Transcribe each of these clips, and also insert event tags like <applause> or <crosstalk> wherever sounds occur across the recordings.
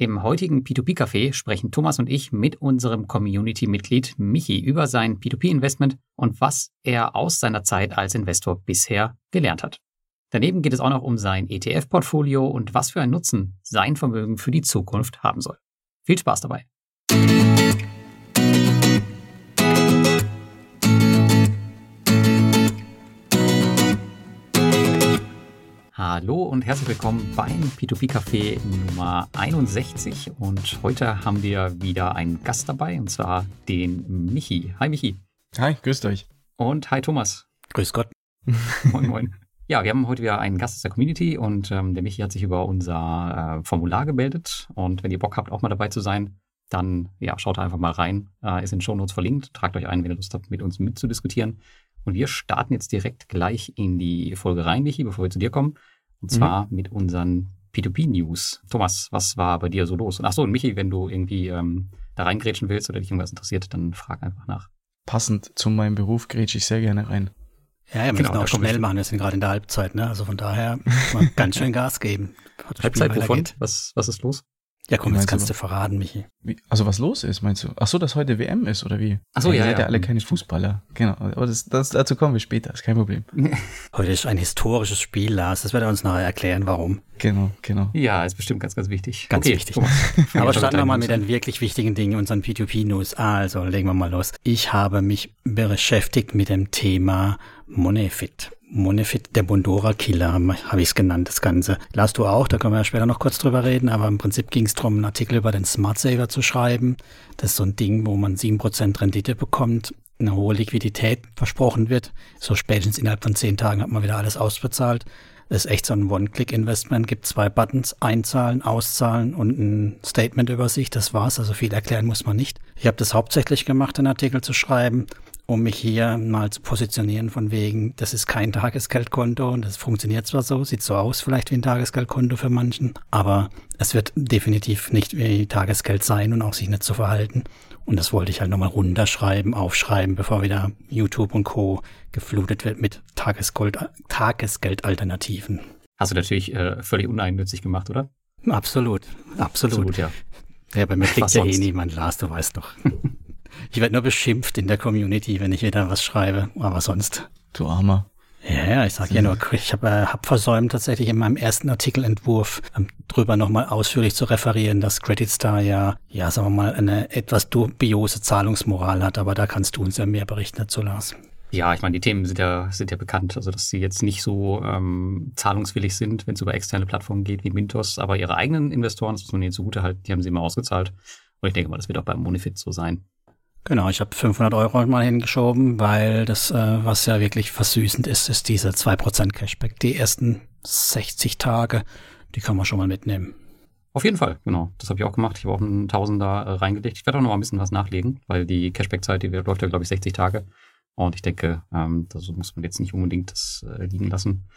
Im heutigen P2P-Café sprechen Thomas und ich mit unserem Community-Mitglied Michi über sein P2P-Investment und was er aus seiner Zeit als Investor bisher gelernt hat. Daneben geht es auch noch um sein ETF-Portfolio und was für einen Nutzen sein Vermögen für die Zukunft haben soll. Viel Spaß dabei! Hallo und herzlich willkommen beim P2P Café Nummer 61. Und heute haben wir wieder einen Gast dabei, und zwar den Michi. Hi Michi. Hi, grüßt euch. Und hi Thomas. Grüß Gott. <laughs> Moin, moin. Ja, wir haben heute wieder einen Gast aus der Community und ähm, der Michi hat sich über unser äh, Formular gemeldet. Und wenn ihr Bock habt, auch mal dabei zu sein, dann ja, schaut einfach mal rein. Äh, ist in den Show Notes verlinkt. Tragt euch ein, wenn ihr Lust habt, mit uns mitzudiskutieren. Und wir starten jetzt direkt gleich in die Folge rein, Michi, bevor wir zu dir kommen. Und zwar mhm. mit unseren P2P-News. Thomas, was war bei dir so los? Und achso, und Michi, wenn du irgendwie ähm, da reingrätschen willst oder dich irgendwas interessiert, dann frag einfach nach. Passend zu meinem Beruf grätsche ich sehr gerne rein. Ja, ja, wir genau, müssen auch schnell machen, wir sind gerade in der Halbzeit, ne? Also von daher <laughs> ganz schön Gas geben. Halbzeit wovon? Was, was ist los? Ja, komm, jetzt kannst du verraten, Michi. Wie, also was los ist, meinst du? Ach so, dass heute WM ist, oder wie? Ach so, ja, Ihr ja. seid ja alle keine Fußballer. Genau, aber das, das, dazu kommen wir später, ist kein Problem. <laughs> Heute ist ein historisches Spiel, Lars. Das wird er uns nachher erklären, warum. Genau, genau. Ja, ist bestimmt ganz, ganz wichtig. Ganz okay, wichtig. <laughs> aber starten wir mal mit den wirklich wichtigen Dingen, unseren P2P-News. Also, legen wir mal los. Ich habe mich beschäftigt mit dem Thema Monefit. Monefit, der Bondora-Killer, habe ich es genannt, das Ganze. Lars, du auch, da können wir ja später noch kurz drüber reden, aber im Prinzip ging es darum, einen Artikel über den Smart Saver zu schreiben. Das ist so ein Ding, wo man sieben Prozent Rendite bekommt, eine hohe Liquidität versprochen wird. So spätestens innerhalb von zehn Tagen hat man wieder alles ausbezahlt. Das ist echt so ein One-Click-Investment, gibt zwei Buttons, einzahlen, auszahlen und ein Statement-Übersicht, das war's, also viel erklären muss man nicht. Ich habe das hauptsächlich gemacht, den Artikel zu schreiben um mich hier mal zu positionieren von wegen, das ist kein Tagesgeldkonto und das funktioniert zwar so, sieht so aus vielleicht wie ein Tagesgeldkonto für manchen, aber es wird definitiv nicht wie Tagesgeld sein und auch sich nicht zu so verhalten. Und das wollte ich halt nochmal runterschreiben, aufschreiben, bevor wieder YouTube und Co. geflutet wird mit Tagesgold, Tagesgeldalternativen. Hast du natürlich äh, völlig uneigennützig gemacht, oder? Absolut, absolut. absolut ja. ja, bei mir <laughs> kriegt ja eh niemand, Lars, du weißt doch. <laughs> Ich werde nur beschimpft in der Community, wenn ich wieder was schreibe, aber sonst. Du Armer. Ja, ja, ich sage ja nur, ich habe äh, hab versäumt, tatsächlich in meinem ersten Artikelentwurf ähm, drüber nochmal ausführlich zu referieren, dass Credit Star ja, ja, sagen wir mal, eine etwas dubiose Zahlungsmoral hat, aber da kannst du uns ja mehr berichten dazu, Lars. Ja, ich meine, die Themen sind ja, sind ja bekannt, also dass sie jetzt nicht so ähm, zahlungswillig sind, wenn es über externe Plattformen geht wie Mintos, aber ihre eigenen Investoren, das muss man ihnen zugute halten, die haben sie immer ausgezahlt. Und ich denke mal, das wird auch beim Monifit so sein. Genau, ich habe 500 Euro mal hingeschoben, weil das, äh, was ja wirklich versüßend ist, ist diese 2% Cashback. Die ersten 60 Tage, die kann man schon mal mitnehmen. Auf jeden Fall, genau. Das habe ich auch gemacht. Ich habe auch einen Tausender äh, reingelegt. Ich werde auch noch mal ein bisschen was nachlegen, weil die Cashback-Zeit, die läuft ja, glaube ich, 60 Tage. Und ich denke, ähm, da muss man jetzt nicht unbedingt das äh, liegen lassen.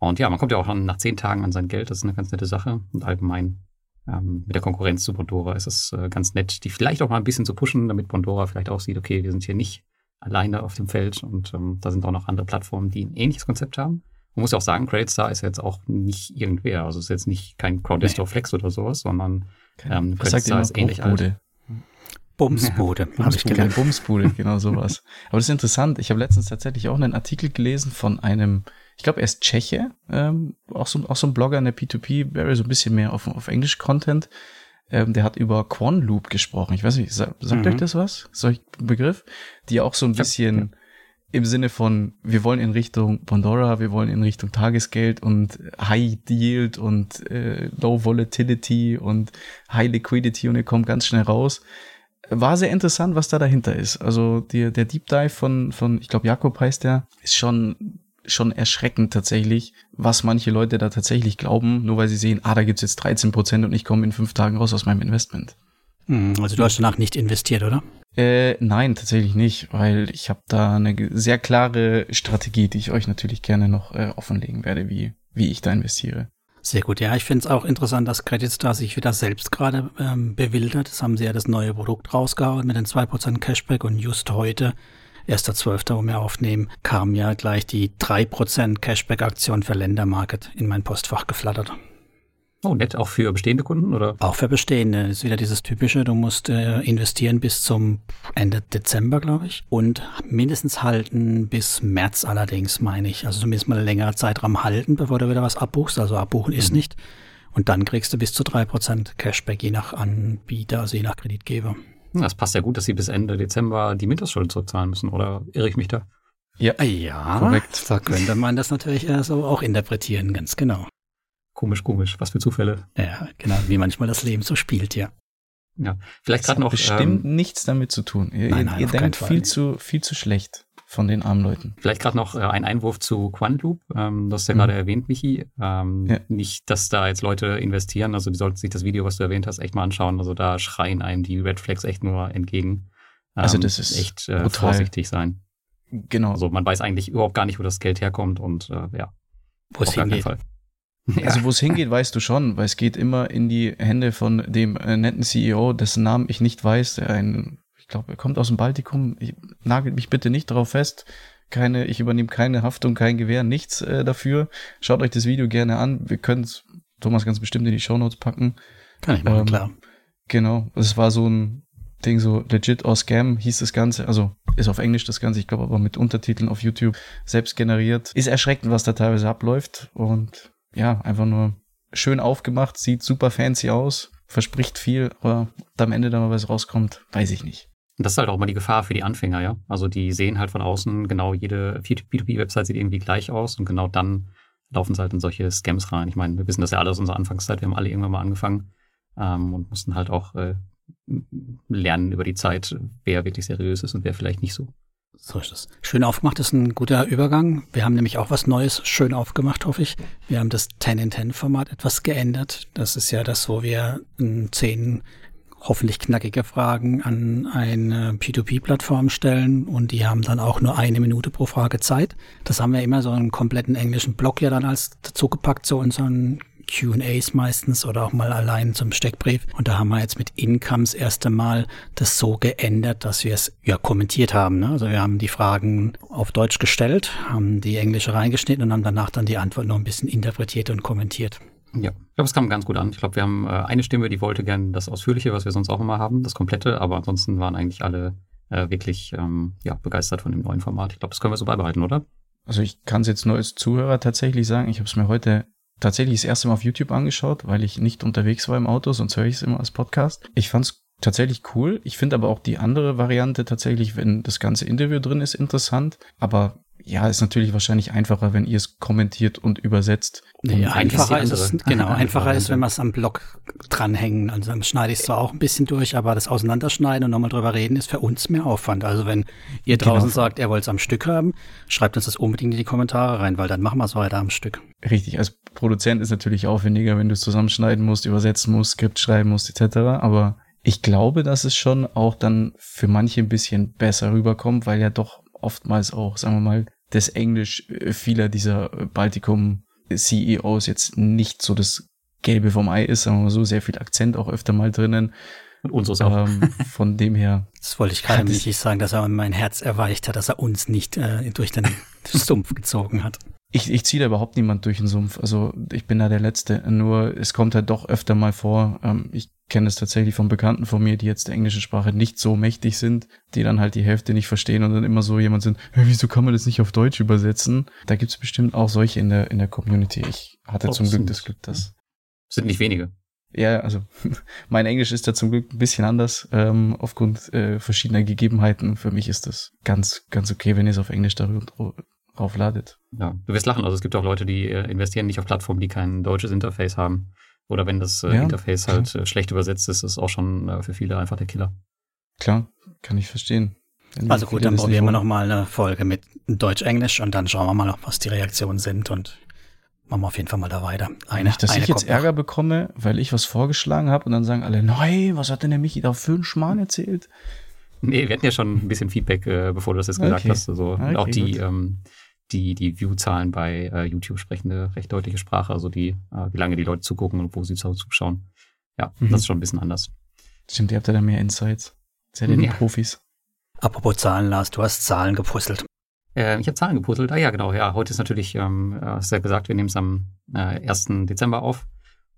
Und ja, man kommt ja auch nach 10 Tagen an sein Geld. Das ist eine ganz nette Sache. Und allgemein ähm, mit der Konkurrenz zu Bondora ist es äh, ganz nett, die vielleicht auch mal ein bisschen zu pushen, damit Bondora vielleicht auch sieht, okay, wir sind hier nicht alleine auf dem Feld und ähm, da sind auch noch andere Plattformen, die ein ähnliches Konzept haben. Man muss ja auch sagen, Creditstar ist jetzt auch nicht irgendwer. Also es ist jetzt nicht kein Crowdestor Flex oder sowas, sondern ähm, Creditstar ist ähnlich alt. Bumsbude, ja, <laughs> habe ich gelernt. Bumsbude, genau sowas. Aber das ist interessant. Ich habe letztens tatsächlich auch einen Artikel gelesen von einem, ich glaube, er ist Tscheche, ähm, auch, so, auch so ein Blogger in der P2P, wäre so ein bisschen mehr auf, auf Englisch-Content. Ähm, der hat über Quan Loop gesprochen. Ich weiß nicht, sagt mhm. euch das was? Solch Begriff? Die auch so ein bisschen im Sinne von, wir wollen in Richtung Pandora, wir wollen in Richtung Tagesgeld und High Yield und äh, Low Volatility und High Liquidity und ihr kommt ganz schnell raus war sehr interessant, was da dahinter ist. Also die, der Deep Dive von, von ich glaube, Jakob heißt der, ist schon schon erschreckend tatsächlich, was manche Leute da tatsächlich glauben, nur weil sie sehen, ah, da gibt's jetzt 13 Prozent und ich komme in fünf Tagen raus aus meinem Investment. Hm, also du hast danach nicht investiert, oder? Äh, nein, tatsächlich nicht, weil ich habe da eine sehr klare Strategie, die ich euch natürlich gerne noch äh, offenlegen werde, wie, wie ich da investiere. Sehr gut, ja. Ich finde es auch interessant, dass Credit Star sich wieder selbst gerade ähm, bewildert. Das haben sie ja das neue Produkt rausgehauen mit den 2% Cashback und just heute, 1.12., wo wir aufnehmen, kam ja gleich die 3% Cashback-Aktion für Ländermarket in mein Postfach geflattert. Oh, nett, auch für bestehende Kunden, oder? Auch für bestehende. Das ist wieder dieses typische, du musst äh, investieren bis zum Ende Dezember, glaube ich. Und mindestens halten bis März allerdings, meine ich. Also zumindest mal einen längeren Zeitraum halten, bevor du wieder was abbuchst. Also abbuchen ist mhm. nicht. Und dann kriegst du bis zu drei Prozent Cashback, je nach Anbieter, also je nach Kreditgeber. Das passt ja gut, dass sie bis Ende Dezember die Mindestschulden zurückzahlen müssen, oder irre ich mich da? Ja, ja korrekt. Da könnte man das natürlich so auch interpretieren, ganz genau. Komisch, komisch. Was für Zufälle. Ja, genau, wie manchmal das Leben so spielt, ja. Ja, vielleicht gerade noch. Bestimmt ähm, nichts damit zu tun. Ihr, nein, nein, ihr denkt viel zu, viel zu schlecht von den armen Leuten. Vielleicht gerade noch äh, ein Einwurf zu Quantloop. Ähm, das ist ja mhm. gerade erwähnt, Michi. Ähm, ja. Nicht, dass da jetzt Leute investieren. Also die sollten sich das Video, was du erwähnt hast, echt mal anschauen. Also da schreien einem die Red Flags echt nur entgegen. also das ähm, ist echt äh, vorsichtig sein. Genau. Also man weiß eigentlich überhaupt gar nicht, wo das Geld herkommt und äh, ja. Wo es hingeht. Fall. <laughs> Also wo es hingeht, weißt du schon, weil es geht immer in die Hände von dem äh, netten CEO, dessen Namen ich nicht weiß, der ein, glaube, er kommt aus dem Baltikum. Ich, nagelt mich bitte nicht darauf fest. Keine, ich übernehme keine Haftung, kein Gewehr, nichts äh, dafür. Schaut euch das Video gerne an. Wir können es Thomas ganz bestimmt in die Shownotes packen. Kann ich machen, ähm, klar. Genau. Es war so ein Ding, so legit or scam hieß das Ganze. Also ist auf Englisch das Ganze, ich glaube aber mit Untertiteln auf YouTube selbst generiert. Ist erschreckend, was da teilweise abläuft und ja, einfach nur schön aufgemacht, sieht super fancy aus, verspricht viel, aber am Ende dann mal was rauskommt, weiß ich nicht. Und das ist halt auch mal die Gefahr für die Anfänger, ja. Also die sehen halt von außen genau jede P2P-Website sieht irgendwie gleich aus und genau dann laufen sie halt in solche Scams rein. Ich meine, wir wissen das ja alle aus unserer Anfangszeit, wir haben alle irgendwann mal angefangen ähm, und mussten halt auch äh, lernen über die Zeit, wer wirklich seriös ist und wer vielleicht nicht so. So ist es. Schön aufgemacht ist ein guter Übergang. Wir haben nämlich auch was Neues schön aufgemacht, hoffe ich. Wir haben das 10 in 10 Format etwas geändert. Das ist ja das, wo wir zehn hoffentlich knackige Fragen an eine P2P-Plattform stellen und die haben dann auch nur eine Minute pro Frage Zeit. Das haben wir immer so einen kompletten englischen Blog ja dann als dazu gepackt, so unseren QAs meistens oder auch mal allein zum Steckbrief. Und da haben wir jetzt mit Incomes erst einmal das so geändert, dass wir es ja kommentiert haben. Ne? Also wir haben die Fragen auf Deutsch gestellt, haben die englische reingeschnitten und haben danach dann die Antwort noch ein bisschen interpretiert und kommentiert. Ja, ich glaube, es kam ganz gut an. Ich glaube, wir haben äh, eine Stimme, die wollte gern das Ausführliche, was wir sonst auch immer haben, das Komplette, aber ansonsten waren eigentlich alle äh, wirklich ähm, ja, begeistert von dem neuen Format. Ich glaube, das können wir so beibehalten, oder? Also ich kann es jetzt nur als Zuhörer tatsächlich sagen, ich habe es mir heute tatsächlich das erste Mal auf YouTube angeschaut, weil ich nicht unterwegs war im Auto, sonst höre ich es immer als Podcast. Ich fand es tatsächlich cool. Ich finde aber auch die andere Variante tatsächlich, wenn das ganze Interview drin ist, interessant. Aber ja, ist natürlich wahrscheinlich einfacher, wenn ihr es kommentiert und übersetzt. Nee, <laughs> einfacher ist es, genau, einfacher ist, wenn wir es am Blog dranhängen. Also dann schneide ich es zwar auch ein bisschen durch, aber das Auseinanderschneiden und nochmal drüber reden ist für uns mehr Aufwand. Also wenn ihr genau. draußen genau. sagt, ihr wollt es am Stück haben, schreibt uns das unbedingt in die Kommentare rein, weil dann machen wir es weiter am Stück. Richtig, als Produzent ist natürlich aufwendiger, wenn du es zusammenschneiden musst, übersetzen musst, Skript schreiben musst, etc. Aber ich glaube, dass es schon auch dann für manche ein bisschen besser rüberkommt, weil ja doch oftmals auch, sagen wir mal, das Englisch äh, vieler dieser Baltikum-CEOs jetzt nicht so das Gelbe vom Ei ist, sagen wir mal so, sehr viel Akzent auch öfter mal drinnen. Und unseres auch. Ähm, von dem her. <laughs> Das wollte ich gerade nicht sagen, dass er mein Herz erweicht hat, dass er uns nicht äh, durch den <laughs> Sumpf gezogen hat. Ich, ich ziehe da überhaupt niemand durch den Sumpf. Also ich bin da der Letzte. Nur es kommt halt doch öfter mal vor. Ähm, ich kenne es tatsächlich von Bekannten von mir, die jetzt der englischen Sprache nicht so mächtig sind, die dann halt die Hälfte nicht verstehen und dann immer so jemand sind, hey, wieso kann man das nicht auf Deutsch übersetzen? Da gibt's bestimmt auch solche in der, in der Community. Ich hatte oh, zum Glück das Glück, dass. Sind nicht wenige. Ja, also <laughs> mein Englisch ist da zum Glück ein bisschen anders, ähm, aufgrund äh, verschiedener Gegebenheiten. Für mich ist das ganz, ganz okay, wenn ihr es auf Englisch darüber aufladet. Ja, du wirst lachen. Also es gibt auch Leute, die äh, investieren nicht auf Plattformen, die kein deutsches Interface haben. Oder wenn das äh, ja, Interface klar. halt äh, schlecht übersetzt ist, ist auch schon äh, für viele einfach der Killer. Klar, kann ich verstehen. Wenn also gut, dann probieren wir nochmal eine Folge mit Deutsch-Englisch und dann schauen wir mal, was die Reaktionen sind und machen wir auf jeden Fall mal da weiter. Eine, Nicht, dass eine ich jetzt Ärger bekomme, weil ich was vorgeschlagen habe und dann sagen alle, nein, was hat denn der Michi da für einen Schmarrn erzählt? Nee, wir hatten ja schon ein bisschen Feedback, äh, bevor du das jetzt gesagt okay. hast. Also okay, auch die, ähm, die, die View-Zahlen bei äh, YouTube sprechen eine recht deutliche Sprache. Also die, äh, wie lange die Leute zugucken und wo sie zuschauen. Ja, mhm. das ist schon ein bisschen anders. Stimmt, ihr habt ja da mehr Insights. Seid ihr die ja. Profis? Apropos Zahlen, Lars, du hast Zahlen gepuzzelt. Äh, ich habe Zahlen gepuzzelt. Ah ja, genau. Ja, heute ist natürlich, ähm, hast ja gesagt, wir nehmen es am äh, 1. Dezember auf.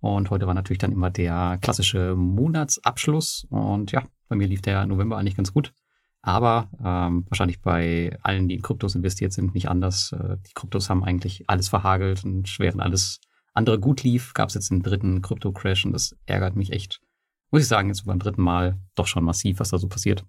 Und heute war natürlich dann immer der klassische Monatsabschluss. Und ja, bei mir lief der November eigentlich ganz gut. Aber ähm, wahrscheinlich bei allen, die in Kryptos investiert sind, nicht anders. Äh, die Kryptos haben eigentlich alles verhagelt und während alles andere gut lief, gab es jetzt einen dritten Krypto-Crash und das ärgert mich echt. Muss ich sagen, jetzt beim dritten Mal doch schon massiv, was da so passiert.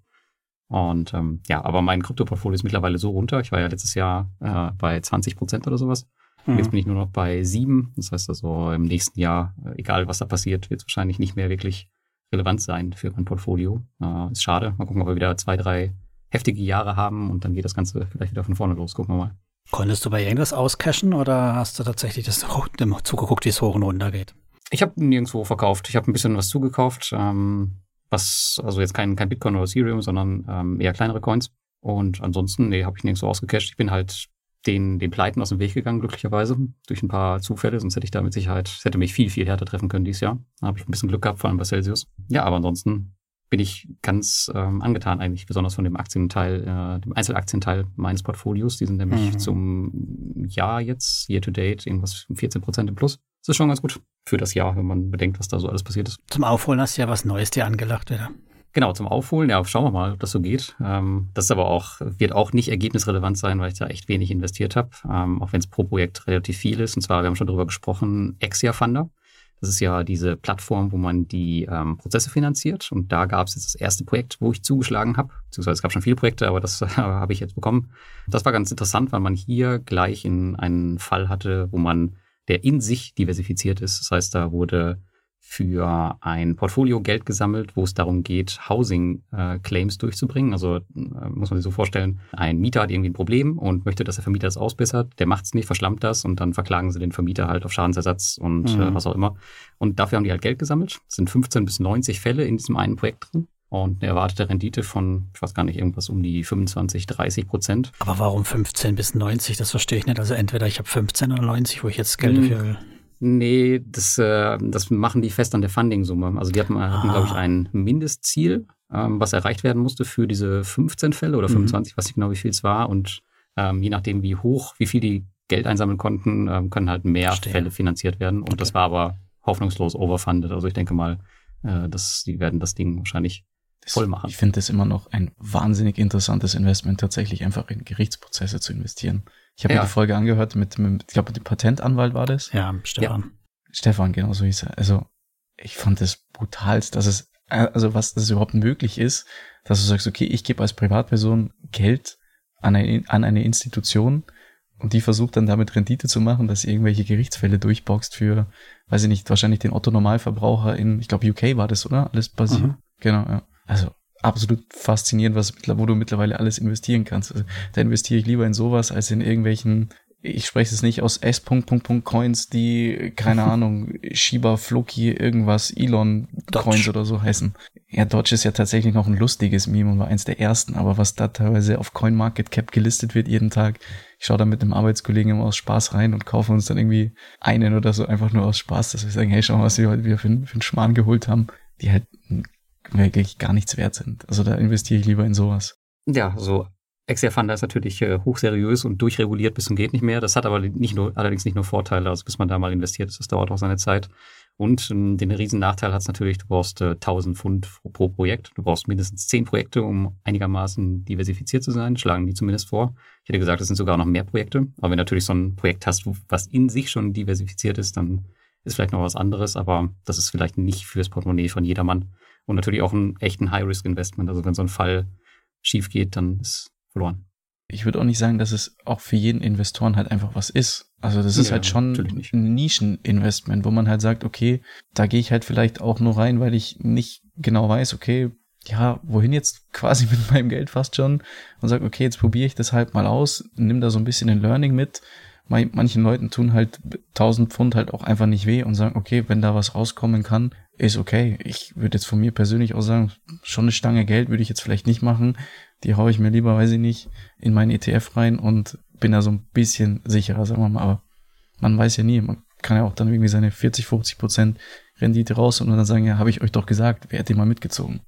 Und ähm, ja, aber mein Krypto-Portfolio ist mittlerweile so runter. Ich war ja letztes Jahr äh, bei 20 Prozent oder sowas. Mhm. Jetzt bin ich nur noch bei sieben. Das heißt also im nächsten Jahr, äh, egal was da passiert, wird es wahrscheinlich nicht mehr wirklich relevant sein für mein Portfolio. Äh, ist schade. Mal gucken, ob wir wieder zwei, drei heftige Jahre haben und dann geht das Ganze vielleicht wieder von vorne los. Gucken wir mal. Konntest du bei irgendwas auscashen oder hast du tatsächlich das <laughs> zugeguckt, wie es hoch und runter geht? Ich habe nirgendwo verkauft. Ich habe ein bisschen was zugekauft, ähm, was also jetzt kein, kein Bitcoin oder Ethereum, sondern ähm, eher kleinere Coins. Und ansonsten, nee, habe ich nirgendwo ausgecasht. Ich bin halt den, den Pleiten aus dem Weg gegangen, glücklicherweise, durch ein paar Zufälle, sonst hätte ich da mit Sicherheit, es hätte mich viel, viel härter treffen können dieses Jahr. Da habe ich ein bisschen Glück gehabt, vor allem bei Celsius. Ja, aber ansonsten bin ich ganz ähm, angetan eigentlich, besonders von dem Aktienteil, äh, dem Einzelaktienteil meines Portfolios. Die sind nämlich mhm. zum Jahr jetzt, year to date, irgendwas 14 Prozent im Plus. Das ist schon ganz gut für das Jahr, wenn man bedenkt, was da so alles passiert ist. Zum Aufholen hast du ja was Neues dir angelacht wieder. Genau, zum Aufholen. Ja, schauen wir mal, ob das so geht. Ähm, das aber auch, wird auch nicht ergebnisrelevant sein, weil ich da echt wenig investiert habe, ähm, auch wenn es pro Projekt relativ viel ist. Und zwar, wir haben schon darüber gesprochen, Exia Funder. Das ist ja diese Plattform, wo man die ähm, Prozesse finanziert. Und da gab es jetzt das erste Projekt, wo ich zugeschlagen habe. Beziehungsweise es gab schon viele Projekte, aber das <laughs> habe ich jetzt bekommen. Das war ganz interessant, weil man hier gleich in einen Fall hatte, wo man, der in sich diversifiziert ist. Das heißt, da wurde für ein Portfolio Geld gesammelt, wo es darum geht, Housing-Claims äh, durchzubringen. Also äh, muss man sich so vorstellen, ein Mieter hat irgendwie ein Problem und möchte, dass der Vermieter das ausbessert. Der macht es nicht, verschlammt das und dann verklagen sie den Vermieter halt auf Schadensersatz und äh, mhm. äh, was auch immer. Und dafür haben die halt Geld gesammelt. Es sind 15 bis 90 Fälle in diesem einen Projekt drin. Und eine erwartete Rendite von, ich weiß gar nicht, irgendwas um die 25, 30 Prozent. Aber warum 15 bis 90? Das verstehe ich nicht. Also entweder ich habe 15 oder 90, wo ich jetzt Geld hm. dafür will. Nee, das, äh, das machen die fest an der Funding-Summe. Also die hatten, ah. hatten glaube ich, ein Mindestziel, ähm, was erreicht werden musste für diese 15 Fälle oder 25, mhm. weiß nicht genau, wie viel es war. Und ähm, je nachdem, wie hoch, wie viel die Geld einsammeln konnten, ähm, können halt mehr Verstehe. Fälle finanziert werden. Und okay. das war aber hoffnungslos overfunded. Also ich denke mal, äh, dass die werden das Ding wahrscheinlich voll machen. Ich finde das immer noch ein wahnsinnig interessantes Investment, tatsächlich einfach in Gerichtsprozesse zu investieren. Ich habe ja. mir die Folge angehört mit, mit ich glaube, dem Patentanwalt war das. Ja, Stefan. Ja. Stefan, genau so hieß er. Also, ich fand das brutalst, dass es, also was das überhaupt möglich ist, dass du sagst, okay, ich gebe als Privatperson Geld an eine, an eine Institution und die versucht dann damit Rendite zu machen, dass sie irgendwelche Gerichtsfälle durchboxt für, weiß ich nicht, wahrscheinlich den Otto-Normalverbraucher in, ich glaube, UK war das, oder? Alles basiert. Mhm. Genau, ja. Also absolut faszinierend, was, wo du mittlerweile alles investieren kannst. Also, da investiere ich lieber in sowas als in irgendwelchen, ich spreche es nicht aus S. Coins, die, keine <laughs> Ahnung, Shiba, Floki, irgendwas, Elon Dodge. Coins oder so heißen. Ja, Dodge ist ja tatsächlich noch ein lustiges Meme und war eins der ersten, aber was da teilweise auf CoinMarketCap gelistet wird jeden Tag, ich schaue da mit einem Arbeitskollegen immer aus Spaß rein und kaufe uns dann irgendwie einen oder so einfach nur aus Spaß, dass wir sagen, hey, schau mal, was wir heute wieder für, für einen Schmarrn geholt haben, die halt wirklich gar nichts wert sind. Also da investiere ich lieber in sowas. Ja, so Exia Funder ist natürlich äh, hochseriös und durchreguliert bis zum geht nicht mehr. Das hat aber nicht nur, allerdings nicht nur Vorteile, also bis man da mal investiert ist, das dauert auch seine Zeit. Und ähm, den riesen Nachteil hat es natürlich, du brauchst äh, 1000 Pfund pro Projekt. Du brauchst mindestens 10 Projekte, um einigermaßen diversifiziert zu sein, schlagen die zumindest vor. Ich hätte gesagt, es sind sogar noch mehr Projekte. Aber wenn du natürlich so ein Projekt hast, was in sich schon diversifiziert ist, dann ist vielleicht noch was anderes, aber das ist vielleicht nicht fürs Portemonnaie von jedermann. Und natürlich auch ein echten High-Risk-Investment. Also wenn so ein Fall schief geht, dann ist verloren. Ich würde auch nicht sagen, dass es auch für jeden Investoren halt einfach was ist. Also das ist ja, halt schon ein Nischen-Investment, wo man halt sagt, okay, da gehe ich halt vielleicht auch nur rein, weil ich nicht genau weiß, okay, ja, wohin jetzt <laughs> quasi mit meinem Geld fast schon und sage, okay, jetzt probiere ich das halt mal aus, nimm da so ein bisschen ein Learning mit. Manchen Leuten tun halt 1000 Pfund halt auch einfach nicht weh und sagen, okay, wenn da was rauskommen kann, ist okay. Ich würde jetzt von mir persönlich auch sagen, schon eine Stange Geld würde ich jetzt vielleicht nicht machen. Die haue ich mir lieber, weiß ich nicht, in meinen ETF rein und bin da so ein bisschen sicherer, sagen wir mal. Aber man weiß ja nie. Man kann ja auch dann irgendwie seine 40, 50 Prozent Rendite raus und dann sagen, ja, habe ich euch doch gesagt, wer hätte mal mitgezogen.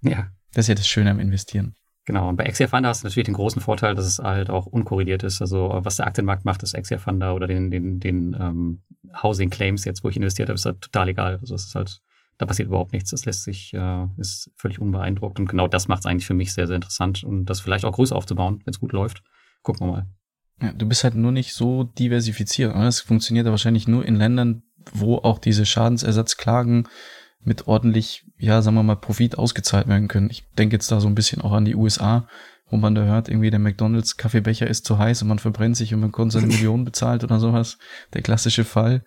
Ja. Das ist ja das Schöne am Investieren. Genau, und bei Exia Funder hast du natürlich den großen Vorteil, dass es halt auch unkorreliert ist. Also was der Aktienmarkt macht, ist Exia Funder oder den, den, den ähm, Housing Claims jetzt, wo ich investiert habe, ist halt total egal. Also es ist halt, da passiert überhaupt nichts. Das lässt sich, äh, ist völlig unbeeindruckt. Und genau das macht es eigentlich für mich sehr, sehr interessant und das vielleicht auch größer aufzubauen, wenn es gut läuft. Gucken wir mal. Ja, du bist halt nur nicht so diversifiziert. Es funktioniert ja wahrscheinlich nur in Ländern, wo auch diese Schadensersatzklagen mit ordentlich, ja, sagen wir mal, Profit ausgezahlt werden können. Ich denke jetzt da so ein bisschen auch an die USA, wo man da hört, irgendwie der McDonalds Kaffeebecher ist zu heiß und man verbrennt sich und man konnte seine <laughs> Millionen bezahlt oder sowas. Der klassische Fall.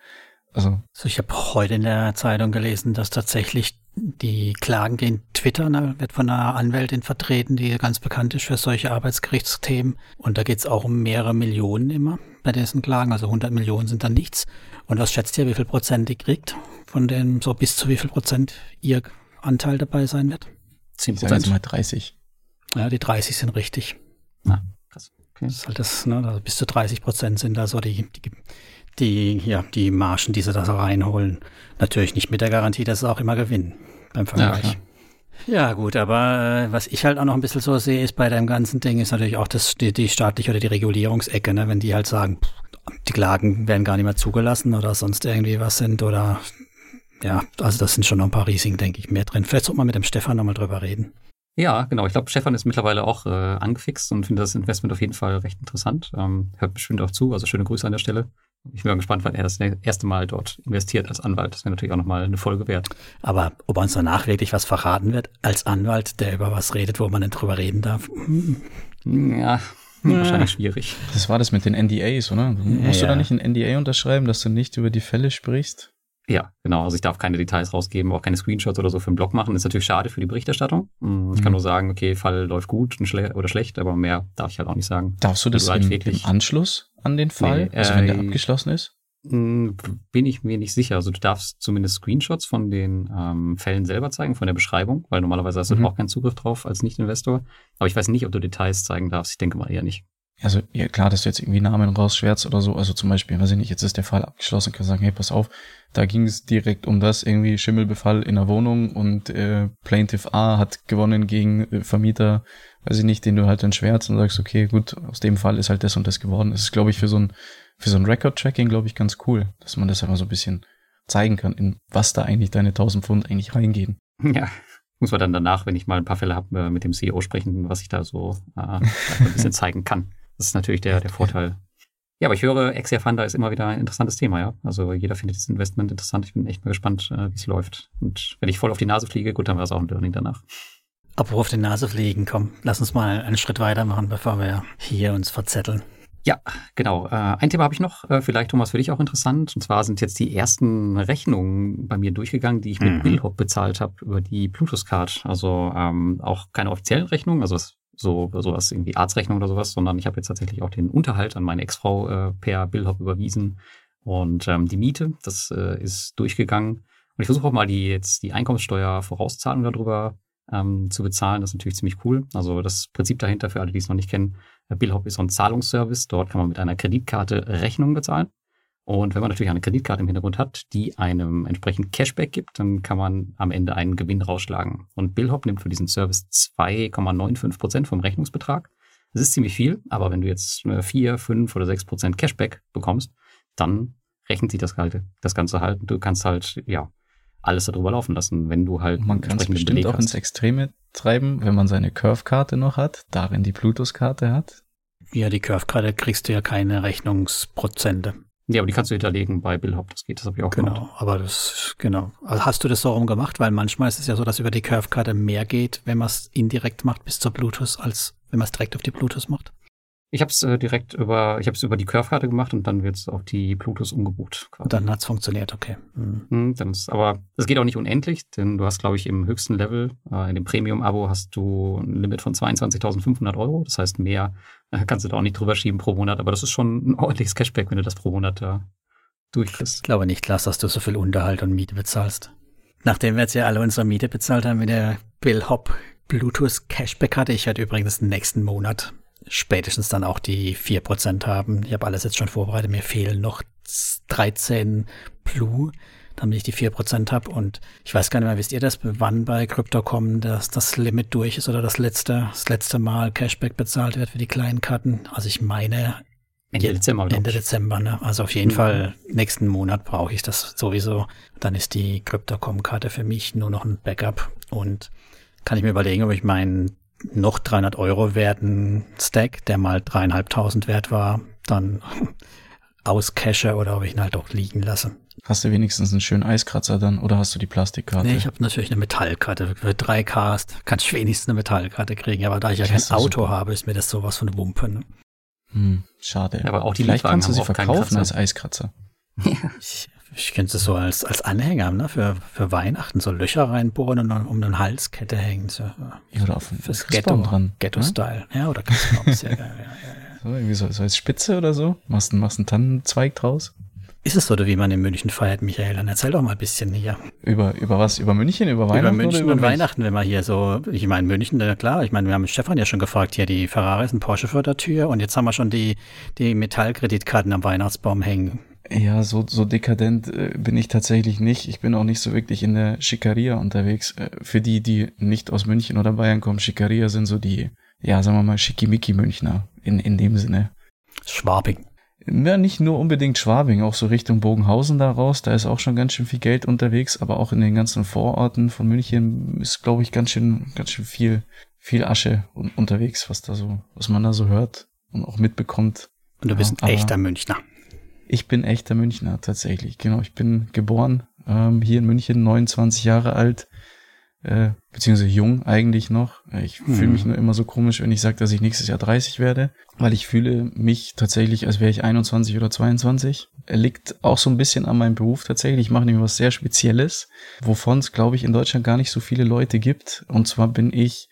Also, also ich habe heute in der Zeitung gelesen, dass tatsächlich die Klagen gegen Twitter ne, wird von einer Anwältin vertreten, die ganz bekannt ist für solche Arbeitsgerichtsthemen. Und da geht es auch um mehrere Millionen immer bei diesen Klagen. Also 100 Millionen sind dann nichts. Und was schätzt ihr, wie viel Prozent die kriegt? Von dem so bis zu wie viel Prozent ihr Anteil dabei sein wird? 10 Prozent. mal 30. Ja, die 30 sind richtig. Na, krass. Okay. Das ist halt das, ne, also bis zu 30 Prozent sind da so die, die, die, ja, die Margen, die sie da so reinholen. Natürlich nicht mit der Garantie, dass sie auch immer gewinnen beim Vergleich. Ja, ja, gut, aber äh, was ich halt auch noch ein bisschen so sehe, ist bei dem ganzen Ding, ist natürlich auch das, die, die staatliche oder die Regulierungsecke, ne? wenn die halt sagen, die Klagen werden gar nicht mehr zugelassen oder sonst irgendwie was sind oder ja, also das sind schon noch ein paar Risiken, denke ich, mehr drin. Vielleicht sollte man mit dem Stefan nochmal drüber reden. Ja, genau. Ich glaube, Stefan ist mittlerweile auch äh, angefixt und findet das Investment auf jeden Fall recht interessant. Ähm, hört bestimmt auch zu, also schöne Grüße an der Stelle. Ich bin mal gespannt, wann er das erste Mal dort investiert als Anwalt. Das wäre natürlich auch nochmal eine Folge wert. Aber ob er uns danach wirklich was verraten wird, als Anwalt, der über was redet, wo man nicht drüber reden darf? Ja, ja. Wahrscheinlich schwierig. Das war das mit den NDAs, oder? Musst ja, du da nicht ein NDA unterschreiben, dass du nicht über die Fälle sprichst? Ja, genau. Also ich darf keine Details rausgeben, auch keine Screenshots oder so für den Blog machen. Das ist natürlich schade für die Berichterstattung. Mm, ich mhm. kann nur sagen, okay, Fall läuft gut schle oder schlecht, aber mehr darf ich halt auch nicht sagen. Darfst du das halt im, im, Anschluss an den Fall? Nee, also wenn der äh, abgeschlossen ist? Mm, bin ich mir nicht sicher. Also du darfst zumindest Screenshots von den ähm, Fällen selber zeigen, von der Beschreibung, weil normalerweise hast du mhm. auch keinen Zugriff drauf als Nicht-Investor. Aber ich weiß nicht, ob du Details zeigen darfst. Ich denke mal eher nicht. Also ja, klar, dass du jetzt irgendwie Namen rausschwärzt oder so. Also zum Beispiel, weiß ich nicht, jetzt ist der Fall abgeschlossen, kann sagen, hey, pass auf, da ging es direkt um das, irgendwie Schimmelbefall in der Wohnung und äh, Plaintiff A hat gewonnen gegen äh, Vermieter, weiß ich nicht, den du halt dann schwärzt und sagst, okay, gut, aus dem Fall ist halt das und das geworden. Das ist, glaube ich, für so ein, für so ein Record-Tracking, glaube ich, ganz cool, dass man das einfach so ein bisschen zeigen kann, in was da eigentlich deine 1000 Pfund eigentlich reingehen. <laughs> Ja, muss man dann danach, wenn ich mal ein paar Fälle habe, äh, mit dem CEO sprechen, was ich da so äh, ein bisschen <laughs> zeigen kann. Das ist natürlich der, der Vorteil. Ja, aber ich höre, Exia Funder ist immer wieder ein interessantes Thema, ja. Also jeder findet das Investment interessant. Ich bin echt mal gespannt, äh, wie es läuft. Und wenn ich voll auf die Nase fliege, gut, dann war es auch ein Learning danach. Apropos auf die Nase fliegen, komm, lass uns mal einen Schritt weitermachen, bevor wir hier uns verzetteln. Ja, genau. Äh, ein Thema habe ich noch, äh, vielleicht Thomas für dich auch interessant. Und zwar sind jetzt die ersten Rechnungen bei mir durchgegangen, die ich mit mhm. Billhop bezahlt habe über die Plutus Card. Also ähm, auch keine offiziellen Rechnungen, also es so sowas irgendwie Arztrechnung oder sowas, sondern ich habe jetzt tatsächlich auch den Unterhalt an meine Ex-Frau äh, per Billhop überwiesen und ähm, die Miete, das äh, ist durchgegangen. Und ich versuche auch mal die jetzt die Einkommenssteuer-Vorauszahlung darüber ähm, zu bezahlen. Das ist natürlich ziemlich cool. Also das Prinzip dahinter für alle, die es noch nicht kennen, äh, Billhop ist so ein Zahlungsservice. Dort kann man mit einer Kreditkarte Rechnungen bezahlen. Und wenn man natürlich eine Kreditkarte im Hintergrund hat, die einem entsprechend Cashback gibt, dann kann man am Ende einen Gewinn rausschlagen. Und Billhop nimmt für diesen Service 2,95 Prozent vom Rechnungsbetrag. Das ist ziemlich viel, aber wenn du jetzt 4, 5 oder 6 Prozent Cashback bekommst, dann rechnet sich das, halt, das Ganze halt. Du kannst halt, ja, alles darüber laufen lassen, wenn du halt. Man kann es bestimmt Beleg auch hast. ins Extreme treiben, wenn man seine Curve-Karte noch hat, darin die Plutus-Karte hat. Ja, die Curve-Karte kriegst du ja keine Rechnungsprozente. Ja, aber die kannst du hinterlegen bei Billhop, das geht, das habe ich auch genau, gemacht. Genau, aber das, genau. Also hast du das so rum gemacht? Weil manchmal ist es ja so, dass über die Curve-Karte mehr geht, wenn man es indirekt macht bis zur Bluetooth, als wenn man es direkt auf die Bluetooth macht. Ich habe es äh, direkt über, ich habe es über die Curve-Karte gemacht und dann wird es auf die Bluetooth umgebucht. Quasi. Und dann hat es funktioniert, okay. Mhm. Mhm, dann ist, aber es geht auch nicht unendlich, denn du hast, glaube ich, im höchsten Level, äh, in dem Premium-Abo hast du ein Limit von 22.500 Euro. Das heißt, mehr äh, kannst du da auch nicht drüber schieben pro Monat, aber das ist schon ein ordentliches Cashback, wenn du das pro Monat da durchkriegst. Ich glaube nicht, Lars, dass du so viel Unterhalt und Miete bezahlst. Nachdem wir jetzt ja alle unsere Miete bezahlt haben mit der Bill Hop Bluetooth Cashback hatte, ich werde übrigens nächsten Monat spätestens dann auch die 4% haben. Ich habe alles jetzt schon vorbereitet. Mir fehlen noch 13 Blue. damit ich die 4% habe. Und ich weiß gar nicht mehr, wisst ihr das, wann bei Crypto.com das, das Limit durch ist oder das letzte, das letzte Mal Cashback bezahlt wird für die kleinen Karten? Also ich meine, Ende Dezember. Ende Dezember, ne? Also auf jeden mhm. Fall nächsten Monat brauche ich das sowieso. Dann ist die Crypto.com-Karte für mich nur noch ein Backup und kann ich mir überlegen, ob ich meinen noch 300 Euro werten Stack, der mal dreieinhalbtausend wert war, dann <laughs> auscache oder ob ich ihn halt auch liegen lasse. Hast du wenigstens einen schönen Eiskratzer dann oder hast du die Plastikkarte? Nee, ich habe natürlich eine Metallkarte. Für 3K kann ich wenigstens eine Metallkarte kriegen, aber da ich ja kein Auto super. habe, ist mir das sowas von Wumpe. Ne? Hm, schade. Ja, aber auch die Vielleicht kannst du sie verkaufen als Eiskratzer. <laughs> ich, ich könnte es so als, als Anhänger, ne? Für, für Weihnachten so Löcher reinbohren und dann um eine Halskette hängen. So, ja, oder auf fürs Ghetto dran. Ghetto-Style. Ja? ja, oder Christbaum. Sehr <laughs> geil. Ja, ja, ja. So, irgendwie so, so als Spitze oder so. Machst, machst einen Tannenzweig draus. Ist es so, wie man in München feiert, Michael? Dann erzähl doch mal ein bisschen hier. Über, über was? Über München? Über Weihnachten? Über München über und? Weihnachten, wenn man hier so, ich meine, München, na klar, ich meine, wir haben Stefan ja schon gefragt, hier die Ferrari ist ein Porsche vor der Tür und jetzt haben wir schon die, die Metallkreditkarten am Weihnachtsbaum hängen. Ja, so, so dekadent äh, bin ich tatsächlich nicht. Ich bin auch nicht so wirklich in der Schickeria unterwegs. Äh, für die, die nicht aus München oder Bayern kommen, Schickeria sind so die, ja, sagen wir mal, Schickimicki-Münchner in, in dem Sinne. Schwabing. Ja, nicht nur unbedingt Schwabing, auch so Richtung Bogenhausen da raus, da ist auch schon ganz schön viel Geld unterwegs, aber auch in den ganzen Vororten von München ist, glaube ich, ganz schön, ganz schön viel, viel Asche unterwegs, was da so, was man da so hört und auch mitbekommt. Und du bist ein echter Münchner. Ich bin echter Münchner, tatsächlich. Genau, ich bin geboren ähm, hier in München, 29 Jahre alt, äh, beziehungsweise jung eigentlich noch. Ich hm. fühle mich nur immer so komisch, wenn ich sage, dass ich nächstes Jahr 30 werde, weil ich fühle mich tatsächlich, als wäre ich 21 oder 22. Er liegt auch so ein bisschen an meinem Beruf tatsächlich. Ich mache nämlich was sehr Spezielles, wovon es, glaube ich, in Deutschland gar nicht so viele Leute gibt. Und zwar bin ich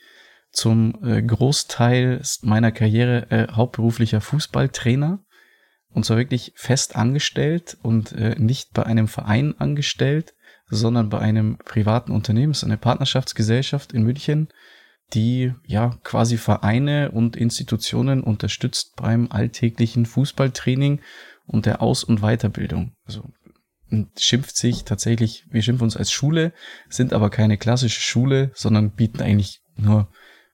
zum äh, Großteil meiner Karriere äh, hauptberuflicher Fußballtrainer. Und zwar wirklich fest angestellt und äh, nicht bei einem Verein angestellt, sondern bei einem privaten Unternehmen. Es ist eine Partnerschaftsgesellschaft in München, die ja quasi Vereine und Institutionen unterstützt beim alltäglichen Fußballtraining und der Aus- und Weiterbildung. Also schimpft sich tatsächlich, wir schimpfen uns als Schule, sind aber keine klassische Schule, sondern bieten eigentlich nur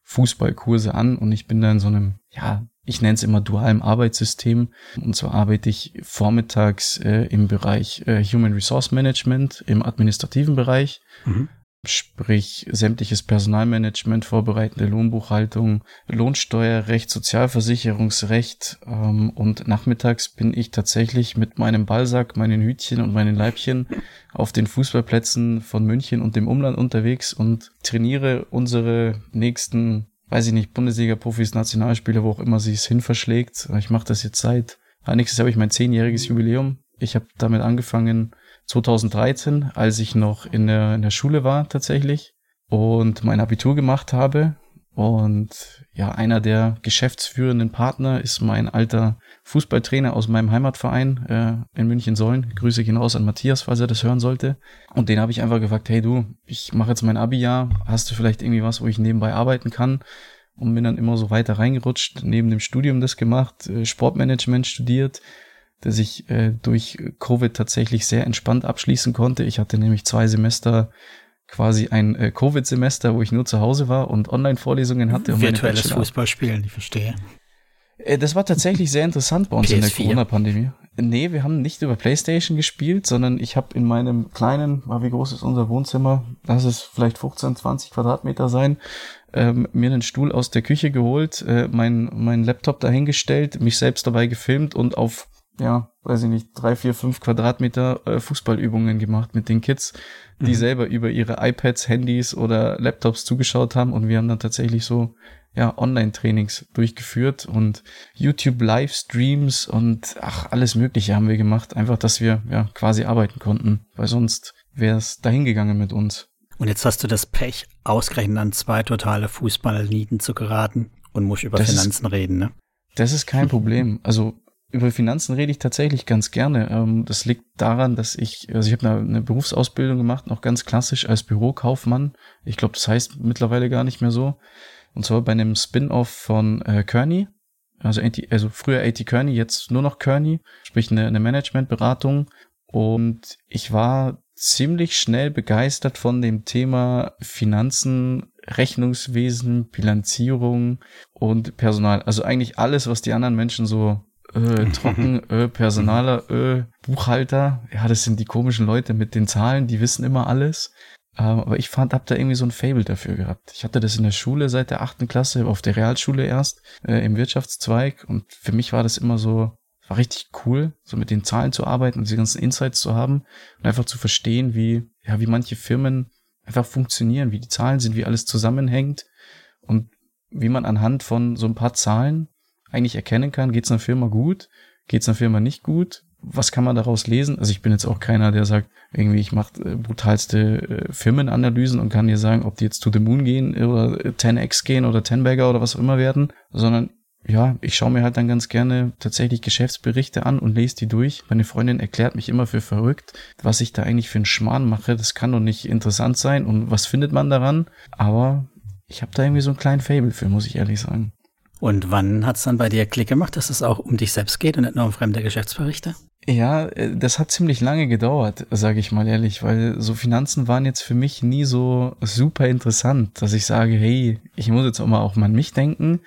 Fußballkurse an und ich bin da in so einem, ja, ich nenne es immer dualem Arbeitssystem. Und zwar arbeite ich vormittags äh, im Bereich äh, Human Resource Management, im administrativen Bereich. Mhm. Sprich sämtliches Personalmanagement, vorbereitende Lohnbuchhaltung, Lohnsteuerrecht, Sozialversicherungsrecht. Ähm, und nachmittags bin ich tatsächlich mit meinem Ballsack, meinen Hütchen und meinen Leibchen <laughs> auf den Fußballplätzen von München und dem Umland unterwegs und trainiere unsere nächsten weiß ich nicht, Bundesliga-Profis, Nationalspieler, wo auch immer sie es hin verschlägt. Ich mache das jetzt seit, nächstes Jahr habe ich mein zehnjähriges Jubiläum. Ich habe damit angefangen 2013, als ich noch in der, in der Schule war tatsächlich und mein Abitur gemacht habe und ja, einer der geschäftsführenden Partner ist mein alter Fußballtrainer aus meinem Heimatverein äh, in München-Sollen. Grüße gehen raus an Matthias, falls er das hören sollte. Und den habe ich einfach gefragt, hey du, ich mache jetzt mein Abi-Jahr, hast du vielleicht irgendwie was, wo ich nebenbei arbeiten kann? Und bin dann immer so weiter reingerutscht, neben dem Studium das gemacht, äh, Sportmanagement studiert, das ich äh, durch Covid tatsächlich sehr entspannt abschließen konnte. Ich hatte nämlich zwei Semester quasi ein äh, Covid-Semester, wo ich nur zu Hause war und Online-Vorlesungen hatte. Virtuelles Fußballspielen, ich verstehe. Äh, das war tatsächlich sehr interessant bei uns PS4. in der Corona-Pandemie. Nee, wir haben nicht über Playstation gespielt, sondern ich habe in meinem kleinen, wie groß ist unser Wohnzimmer? Lass es vielleicht 15, 20 Quadratmeter sein, ähm, mir einen Stuhl aus der Küche geholt, äh, mein, mein Laptop dahingestellt, mich selbst dabei gefilmt und auf ja, weiß ich nicht, drei, vier, fünf Quadratmeter äh, Fußballübungen gemacht mit den Kids, die mhm. selber über ihre iPads, Handys oder Laptops zugeschaut haben und wir haben dann tatsächlich so ja Online-Trainings durchgeführt und YouTube Livestreams und ach alles Mögliche haben wir gemacht, einfach, dass wir ja quasi arbeiten konnten, weil sonst wäre es dahingegangen mit uns. Und jetzt hast du das Pech, ausgerechnet an zwei totale Fußballnieten zu geraten und musst über das Finanzen ist, reden, ne? Das ist kein <laughs> Problem. Also über Finanzen rede ich tatsächlich ganz gerne. Ähm, das liegt daran, dass ich, also ich habe eine, Berufsausbildung gemacht, noch ganz klassisch als Bürokaufmann. Ich glaube, das heißt mittlerweile gar nicht mehr so. Und zwar bei einem Spin-off von äh, Kearney. Also, also früher AT Kearney, jetzt nur noch Kearney, sprich eine, eine Managementberatung. Und ich war ziemlich schnell begeistert von dem Thema Finanzen, Rechnungswesen, Bilanzierung und Personal. Also eigentlich alles, was die anderen Menschen so äh, trocken, äh, Personaler, äh, Buchhalter, ja, das sind die komischen Leute mit den Zahlen, die wissen immer alles. Ähm, aber ich fand, hab da irgendwie so ein Fable dafür gehabt. Ich hatte das in der Schule seit der achten Klasse, auf der Realschule erst, äh, im Wirtschaftszweig. Und für mich war das immer so, war richtig cool, so mit den Zahlen zu arbeiten und diese ganzen Insights zu haben und einfach zu verstehen, wie, ja, wie manche Firmen einfach funktionieren, wie die Zahlen sind, wie alles zusammenhängt und wie man anhand von so ein paar Zahlen eigentlich erkennen kann, geht es einer Firma gut, geht es einer Firma nicht gut, was kann man daraus lesen? Also ich bin jetzt auch keiner, der sagt, irgendwie ich mache äh, brutalste äh, Firmenanalysen und kann dir sagen, ob die jetzt to the moon gehen oder 10x gehen oder 10bagger oder was auch immer werden, sondern ja, ich schaue mir halt dann ganz gerne tatsächlich Geschäftsberichte an und lese die durch. Meine Freundin erklärt mich immer für verrückt, was ich da eigentlich für einen Schmarrn mache. Das kann doch nicht interessant sein und was findet man daran? Aber ich habe da irgendwie so einen kleinen Fable für, muss ich ehrlich sagen. Und wann hat es dann bei dir Klick gemacht, dass es auch um dich selbst geht und nicht nur um fremde Geschäftsberichte? Ja, äh, das hat ziemlich lange gedauert, sage ich mal ehrlich, weil so Finanzen waren jetzt für mich nie so super interessant, dass ich sage, hey, ich muss jetzt auch mal auch mal an mich denken,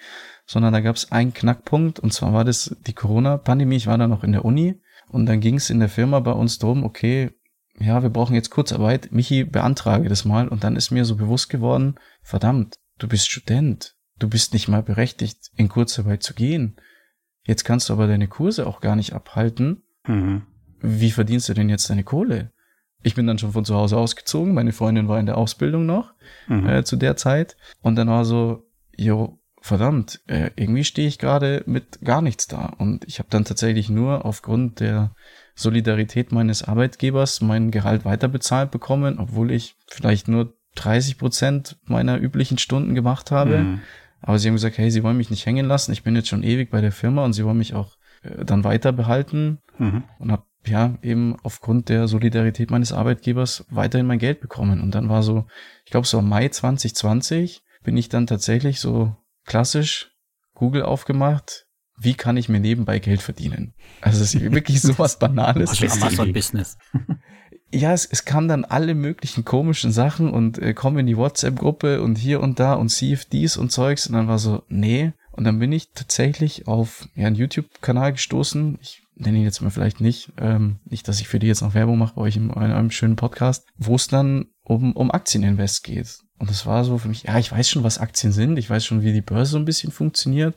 sondern da gab es einen Knackpunkt und zwar war das die Corona-Pandemie. Ich war da noch in der Uni und dann ging es in der Firma bei uns drum, okay, ja, wir brauchen jetzt Kurzarbeit. Michi, beantrage das mal und dann ist mir so bewusst geworden, verdammt, du bist Student, du bist nicht mal berechtigt, in Kurzarbeit zu gehen. Jetzt kannst du aber deine Kurse auch gar nicht abhalten. Mhm. Wie verdienst du denn jetzt deine Kohle? Ich bin dann schon von zu Hause ausgezogen. Meine Freundin war in der Ausbildung noch mhm. äh, zu der Zeit. Und dann war so, jo, verdammt, äh, irgendwie stehe ich gerade mit gar nichts da. Und ich habe dann tatsächlich nur aufgrund der Solidarität meines Arbeitgebers mein Gehalt weiterbezahlt bekommen, obwohl ich vielleicht nur 30 Prozent meiner üblichen Stunden gemacht habe. Mhm. Aber sie haben gesagt, hey, sie wollen mich nicht hängen lassen. Ich bin jetzt schon ewig bei der Firma und sie wollen mich auch äh, dann weiter behalten. Mhm. Und habe ja eben aufgrund der Solidarität meines Arbeitgebers weiterhin mein Geld bekommen. Und dann war so, ich glaube so im Mai 2020 bin ich dann tatsächlich so klassisch Google aufgemacht, wie kann ich mir nebenbei Geld verdienen? Also es ist wirklich <laughs> sowas Banales. Also Amazon Business. <laughs> Ja, es, es kam dann alle möglichen komischen Sachen und äh, komm in die WhatsApp-Gruppe und hier und da und CFDs und Zeugs und dann war so, nee. Und dann bin ich tatsächlich auf ja, einen YouTube-Kanal gestoßen. Ich nenne ihn jetzt mal vielleicht nicht, ähm, nicht, dass ich für die jetzt noch Werbung mache bei euch in einem schönen Podcast, wo es dann um, um Aktieninvest geht. Und das war so für mich, ja, ich weiß schon, was Aktien sind, ich weiß schon, wie die Börse so ein bisschen funktioniert.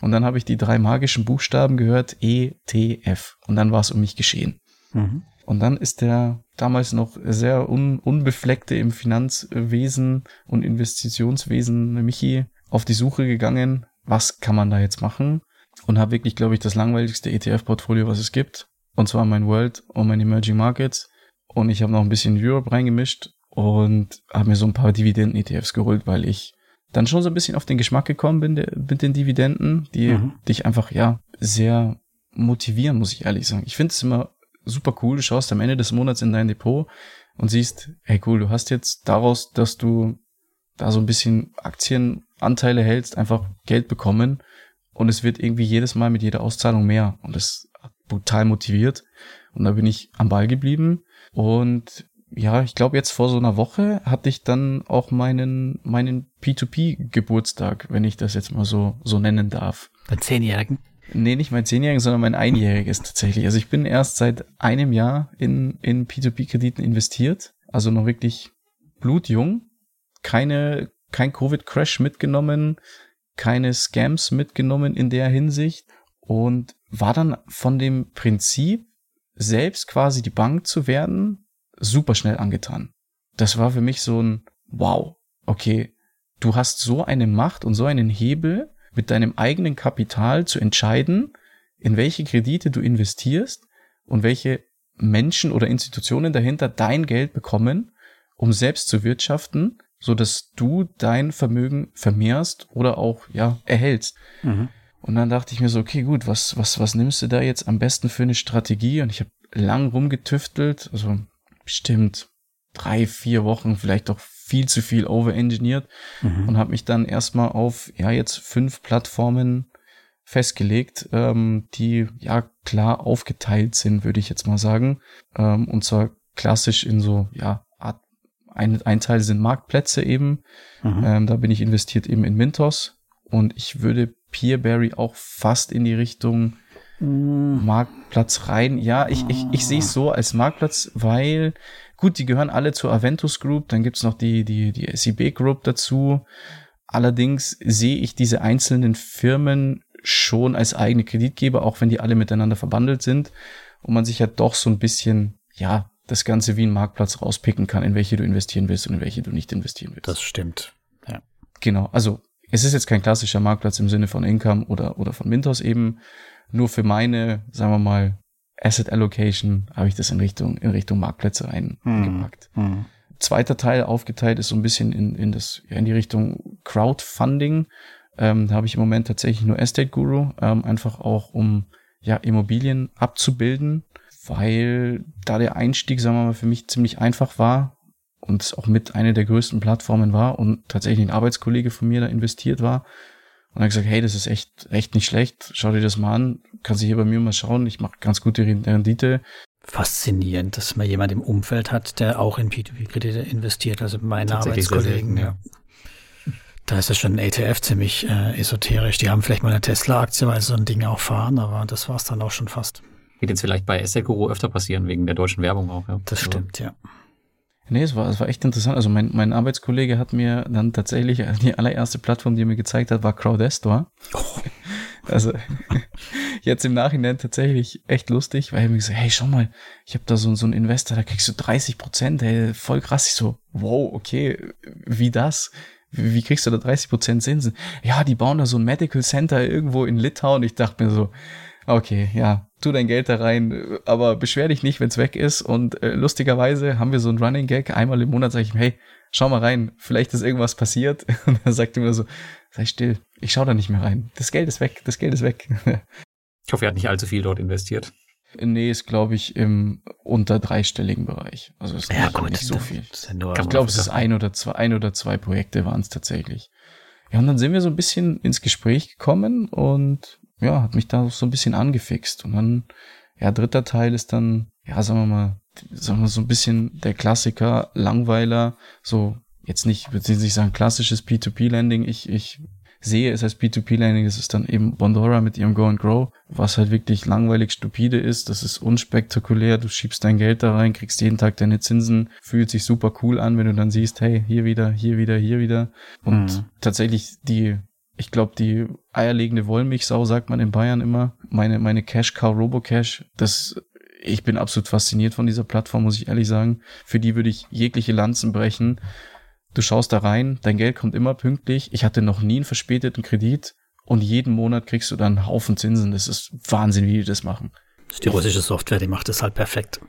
Und dann habe ich die drei magischen Buchstaben gehört, ETF. Und dann war es um mich geschehen. Mhm. Und dann ist der damals noch sehr un unbefleckte im Finanzwesen und Investitionswesen Michi auf die Suche gegangen, was kann man da jetzt machen? Und habe wirklich, glaube ich, das langweiligste ETF-Portfolio, was es gibt. Und zwar mein World und mein Emerging Markets. Und ich habe noch ein bisschen Europe reingemischt und habe mir so ein paar Dividenden-ETFs geholt, weil ich dann schon so ein bisschen auf den Geschmack gekommen bin mit den Dividenden, die mhm. dich einfach ja sehr motivieren, muss ich ehrlich sagen. Ich finde es immer super cool. Du schaust am Ende des Monats in dein Depot und siehst, hey cool, du hast jetzt daraus, dass du da so ein bisschen Aktienanteile hältst, einfach Geld bekommen und es wird irgendwie jedes Mal mit jeder Auszahlung mehr und das hat brutal motiviert und da bin ich am Ball geblieben und ja, ich glaube jetzt vor so einer Woche hatte ich dann auch meinen, meinen P2P Geburtstag, wenn ich das jetzt mal so, so nennen darf. Dein Zehnjährigen? Nee, nicht mein Zehnjährigen, sondern mein Einjähriges tatsächlich. Also ich bin erst seit einem Jahr in, in P2P-Krediten investiert. Also noch wirklich blutjung. Keine, kein Covid-Crash mitgenommen, keine Scams mitgenommen in der Hinsicht und war dann von dem Prinzip, selbst quasi die Bank zu werden, super schnell angetan. Das war für mich so ein Wow, okay, du hast so eine Macht und so einen Hebel, mit deinem eigenen Kapital zu entscheiden, in welche Kredite du investierst und welche Menschen oder Institutionen dahinter dein Geld bekommen, um selbst zu wirtschaften, so dass du dein Vermögen vermehrst oder auch ja erhältst. Mhm. Und dann dachte ich mir so, okay, gut, was was was nimmst du da jetzt am besten für eine Strategie? Und ich habe lang rumgetüftelt, also bestimmt drei, vier Wochen, vielleicht auch viel zu viel overengineert mhm. und habe mich dann erstmal auf ja jetzt fünf Plattformen festgelegt, ähm, die ja klar aufgeteilt sind, würde ich jetzt mal sagen. Ähm, und zwar klassisch in so, ja, Art, ein, ein Teil sind Marktplätze eben. Mhm. Ähm, da bin ich investiert eben in Mintos. Und ich würde Peerberry auch fast in die Richtung mhm. Marktplatz rein. Ja, ich, ich, ich sehe es so als Marktplatz, weil, gut, die gehören alle zur Aventus Group, dann gibt's noch die, die, die SEB Group dazu. Allerdings sehe ich diese einzelnen Firmen schon als eigene Kreditgeber, auch wenn die alle miteinander verbandelt sind und man sich ja doch so ein bisschen, ja, das Ganze wie ein Marktplatz rauspicken kann, in welche du investieren willst und in welche du nicht investieren willst. Das stimmt. Ja. Genau. Also, es ist jetzt kein klassischer Marktplatz im Sinne von Income oder, oder von Mintos eben. Nur für meine, sagen wir mal, Asset Allocation habe ich das in Richtung, in Richtung Marktplätze eingepackt. Hm. Hm. Zweiter Teil aufgeteilt ist so ein bisschen in, in das, ja, in die Richtung Crowdfunding. Ähm, da habe ich im Moment tatsächlich nur Estate Guru, ähm, einfach auch um ja, Immobilien abzubilden, weil da der Einstieg, sagen wir mal, für mich ziemlich einfach war und es auch mit einer der größten Plattformen war und tatsächlich ein Arbeitskollege von mir da investiert war. Und er hat gesagt, hey, das ist echt, echt nicht schlecht. Schau dir das mal an. Kannst du hier bei mir mal schauen. Ich mache ganz gute Rendite. Faszinierend, dass man jemand im Umfeld hat, der auch in P2P-Kredite investiert. Also meine Arbeitskollegen, ja. Da ist ja schon ein ETF ziemlich äh, esoterisch. Die haben vielleicht mal eine Tesla-Aktie, weil sie so ein Ding auch fahren, aber das war es dann auch schon fast. Wird jetzt vielleicht bei Essekuro öfter passieren, wegen der deutschen Werbung auch. Ja. Das stimmt, ja. Nee, es war, es war echt interessant. Also mein, mein Arbeitskollege hat mir dann tatsächlich, die allererste Plattform, die er mir gezeigt hat, war Crowdestor. Oh. Also <laughs> jetzt im Nachhinein tatsächlich echt lustig, weil er mir gesagt, hey, schau mal, ich habe da so, so einen Investor, da kriegst du 30 Prozent, hey, voll krass. Ich so, wow, okay, wie das? wie kriegst du da 30 Prozent Zinsen? Ja, die bauen da so ein Medical Center irgendwo in Litauen. Ich dachte mir so, okay, ja, tu dein Geld da rein, aber beschwer dich nicht, wenn es weg ist. Und äh, lustigerweise haben wir so ein Running Gag. Einmal im Monat sage ich ihm, hey, schau mal rein, vielleicht ist irgendwas passiert. <laughs> Und er sagt immer so, sei still, ich schau da nicht mehr rein. Das Geld ist weg, das Geld ist weg. ich hoffe, er hat nicht allzu viel dort investiert. Nee, ist, glaube ich, im unter dreistelligen Bereich. Also ist ja, gut, nicht so viel. Ja ich glaube, es ist ein oder zwei, ein oder zwei Projekte waren es tatsächlich. Ja, und dann sind wir so ein bisschen ins Gespräch gekommen und ja, hat mich da so ein bisschen angefixt. Und dann, ja, dritter Teil ist dann, ja, sagen wir mal, sagen wir so ein bisschen der Klassiker, Langweiler, so jetzt nicht, würde ich nicht sagen klassisches P2P-Landing. Ich, ich sehe es als P2P-Landing, das ist dann eben Bondora mit ihrem Go and Grow, was halt wirklich langweilig stupide ist. Das ist unspektakulär. Du schiebst dein Geld da rein, kriegst jeden Tag deine Zinsen, fühlt sich super cool an, wenn du dann siehst, hey, hier wieder, hier wieder, hier wieder. Und mhm. tatsächlich die, ich glaube, die eierlegende Wollmilchsau, sagt man in Bayern immer, meine, meine Cash Cow Robocash, das ich bin absolut fasziniert von dieser Plattform, muss ich ehrlich sagen. Für die würde ich jegliche Lanzen brechen. Du schaust da rein, dein Geld kommt immer pünktlich. Ich hatte noch nie einen verspäteten Kredit und jeden Monat kriegst du dann einen Haufen Zinsen. Das ist Wahnsinn, wie die das machen. Das ist die russische Software, die macht das halt perfekt.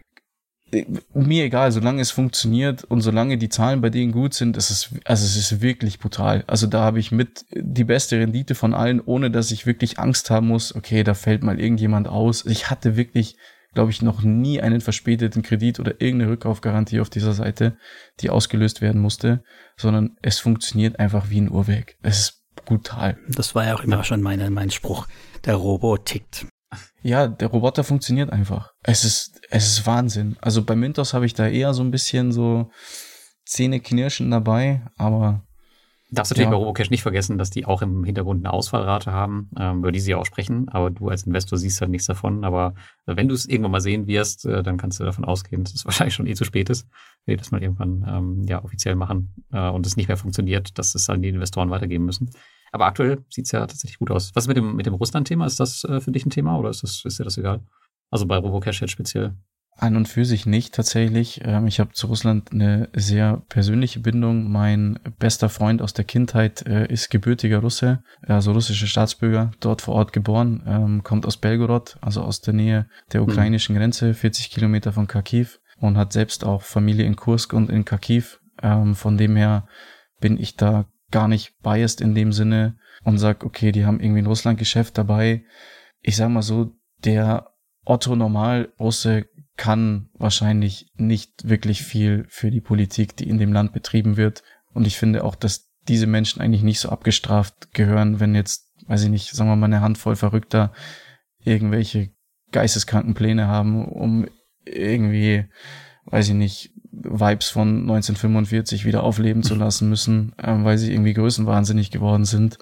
Mir egal, solange es funktioniert und solange die Zahlen bei denen gut sind, ist es, also es ist wirklich brutal. Also da habe ich mit die beste Rendite von allen, ohne dass ich wirklich Angst haben muss, okay, da fällt mal irgendjemand aus. Ich hatte wirklich glaube ich, noch nie einen verspäteten Kredit oder irgendeine Rückkaufgarantie auf dieser Seite, die ausgelöst werden musste, sondern es funktioniert einfach wie ein Uhrwerk. Es ist brutal. Das war ja auch immer schon meine, mein Spruch. Der Robo tickt. Ja, der Roboter funktioniert einfach. Es ist, es ist Wahnsinn. Also bei Mintos habe ich da eher so ein bisschen so Zähne knirschen dabei, aber Darfst natürlich ja. bei Robocash nicht vergessen, dass die auch im Hintergrund eine Ausfallrate haben, ähm, über die sie auch sprechen, aber du als Investor siehst halt nichts davon. Aber wenn du es irgendwann mal sehen wirst, äh, dann kannst du davon ausgehen, dass es <laughs> wahrscheinlich schon eh zu spät ist, wenn die das mal irgendwann ähm, ja offiziell machen äh, und es nicht mehr funktioniert, dass es dann die Investoren weitergeben müssen. Aber aktuell sieht's ja tatsächlich gut aus. Was ist mit dem, mit dem Russland-Thema? Ist das äh, für dich ein Thema oder ist, das, ist dir das egal? Also bei Robocash jetzt speziell. An und für sich nicht tatsächlich. Ähm, ich habe zu Russland eine sehr persönliche Bindung. Mein bester Freund aus der Kindheit äh, ist gebürtiger Russe, also russischer Staatsbürger, dort vor Ort geboren, ähm, kommt aus Belgorod, also aus der Nähe der hm. ukrainischen Grenze, 40 Kilometer von Kharkiv und hat selbst auch Familie in Kursk und in Kharkiv. Ähm, von dem her bin ich da gar nicht biased in dem Sinne und sag, okay, die haben irgendwie ein Russland-Geschäft dabei. Ich sag mal so, der Otto Normal Russe kann wahrscheinlich nicht wirklich viel für die Politik, die in dem Land betrieben wird. Und ich finde auch, dass diese Menschen eigentlich nicht so abgestraft gehören, wenn jetzt, weiß ich nicht, sagen wir mal, eine Handvoll Verrückter irgendwelche geisteskranken Pläne haben, um irgendwie weiß ich nicht, Vibes von 1945 wieder aufleben zu <laughs> lassen müssen, ähm, weil sie irgendwie größenwahnsinnig geworden sind.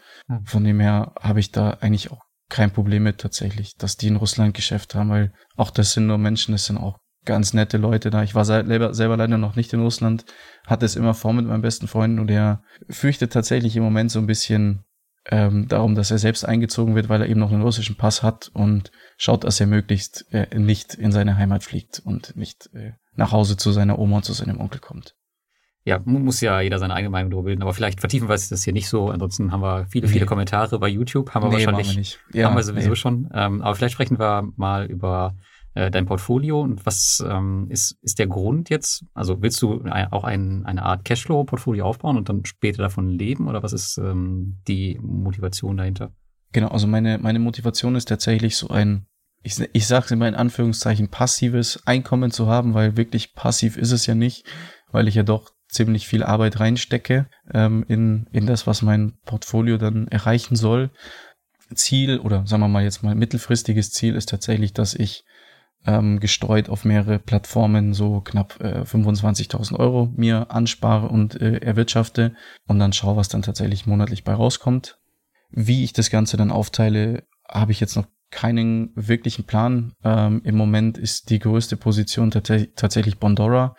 Von dem her habe ich da eigentlich auch kein Problem mit tatsächlich, dass die in Russland Geschäft haben, weil auch das sind nur Menschen, das sind auch ganz nette Leute da. Ich war selber, selber leider noch nicht in Russland, hatte es immer vor mit meinem besten Freund und der fürchtet tatsächlich im Moment so ein bisschen ähm, darum, dass er selbst eingezogen wird, weil er eben noch einen russischen Pass hat und schaut, dass er möglichst äh, nicht in seine Heimat fliegt und nicht äh, nach Hause zu seiner Oma und zu seinem Onkel kommt. Ja, muss ja jeder seine eigene Meinung darüber bilden, aber vielleicht vertiefen wir das hier nicht so. Ansonsten haben wir viele, viele nee. Kommentare bei YouTube, haben wir nee, wahrscheinlich, wir. Ja, haben wir sowieso nee. schon. Ähm, aber vielleicht sprechen wir mal über äh, dein Portfolio und was ähm, ist, ist der Grund jetzt? Also willst du auch ein, eine Art Cashflow-Portfolio aufbauen und dann später davon leben oder was ist ähm, die Motivation dahinter? Genau, also meine, meine Motivation ist tatsächlich so ein ich, ich sage es immer in Anführungszeichen, passives Einkommen zu haben, weil wirklich passiv ist es ja nicht, weil ich ja doch ziemlich viel Arbeit reinstecke ähm, in, in das, was mein Portfolio dann erreichen soll. Ziel oder sagen wir mal jetzt mal mittelfristiges Ziel ist tatsächlich, dass ich ähm, gestreut auf mehrere Plattformen so knapp äh, 25.000 Euro mir anspare und äh, erwirtschafte und dann schaue, was dann tatsächlich monatlich bei rauskommt. Wie ich das Ganze dann aufteile, habe ich jetzt noch keinen wirklichen Plan. Ähm, Im Moment ist die größte Position tatsächlich Bondora,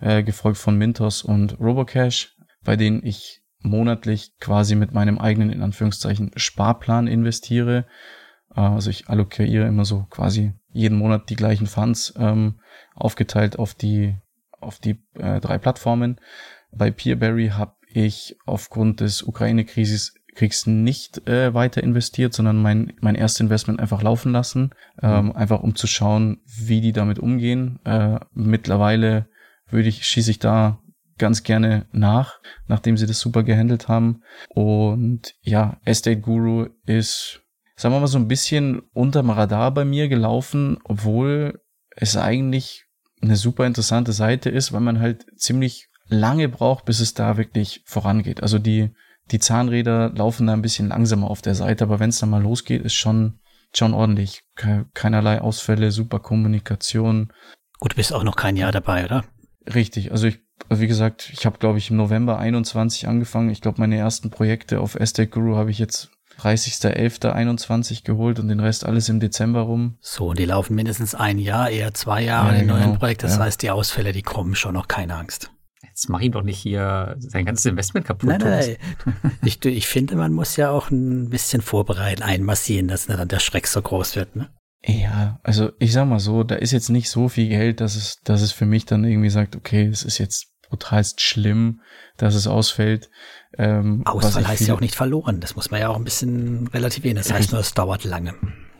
äh, gefolgt von Mintos und Robocash, bei denen ich monatlich quasi mit meinem eigenen, in Anführungszeichen, Sparplan investiere. Äh, also ich allokiere immer so quasi jeden Monat die gleichen Funds, ähm, aufgeteilt auf die, auf die äh, drei Plattformen. Bei Peerberry habe ich aufgrund des Ukraine-Krisis Kriegs nicht äh, weiter investiert, sondern mein, mein erstes Investment einfach laufen lassen, ähm, mhm. einfach um zu schauen, wie die damit umgehen. Äh, mittlerweile würde ich, schieße ich da ganz gerne nach, nachdem sie das super gehandelt haben. Und ja, Estate Guru ist, sagen wir mal, so ein bisschen unterm Radar bei mir gelaufen, obwohl es eigentlich eine super interessante Seite ist, weil man halt ziemlich lange braucht, bis es da wirklich vorangeht. Also die die Zahnräder laufen da ein bisschen langsamer auf der Seite, aber wenn es dann mal losgeht, ist schon, schon ordentlich. Keinerlei Ausfälle, super Kommunikation. Gut, du bist auch noch kein Jahr dabei, oder? Richtig, also ich, wie gesagt, ich habe, glaube ich, im November 21 angefangen. Ich glaube, meine ersten Projekte auf Estate Guru habe ich jetzt 30.11.21 geholt und den Rest alles im Dezember rum. So, die laufen mindestens ein Jahr, eher zwei Jahre ja, in genau, neuen Projekt. Das ja. heißt, die Ausfälle, die kommen schon noch, keine Angst. Jetzt mach ihm doch nicht hier sein ganzes Investment kaputt. Nein, nein, nein. ich, ich finde, man muss ja auch ein bisschen vorbereiten, einmassieren, dass dann der Schreck so groß wird. Ne? Ja, also ich sag mal so, da ist jetzt nicht so viel Geld, dass es, dass es für mich dann irgendwie sagt, okay, es ist jetzt brutalst schlimm, dass es ausfällt. Ähm, Ausfall heißt ja auch nicht verloren. Das muss man ja auch ein bisschen relativieren. Das heißt nur, es dauert lange.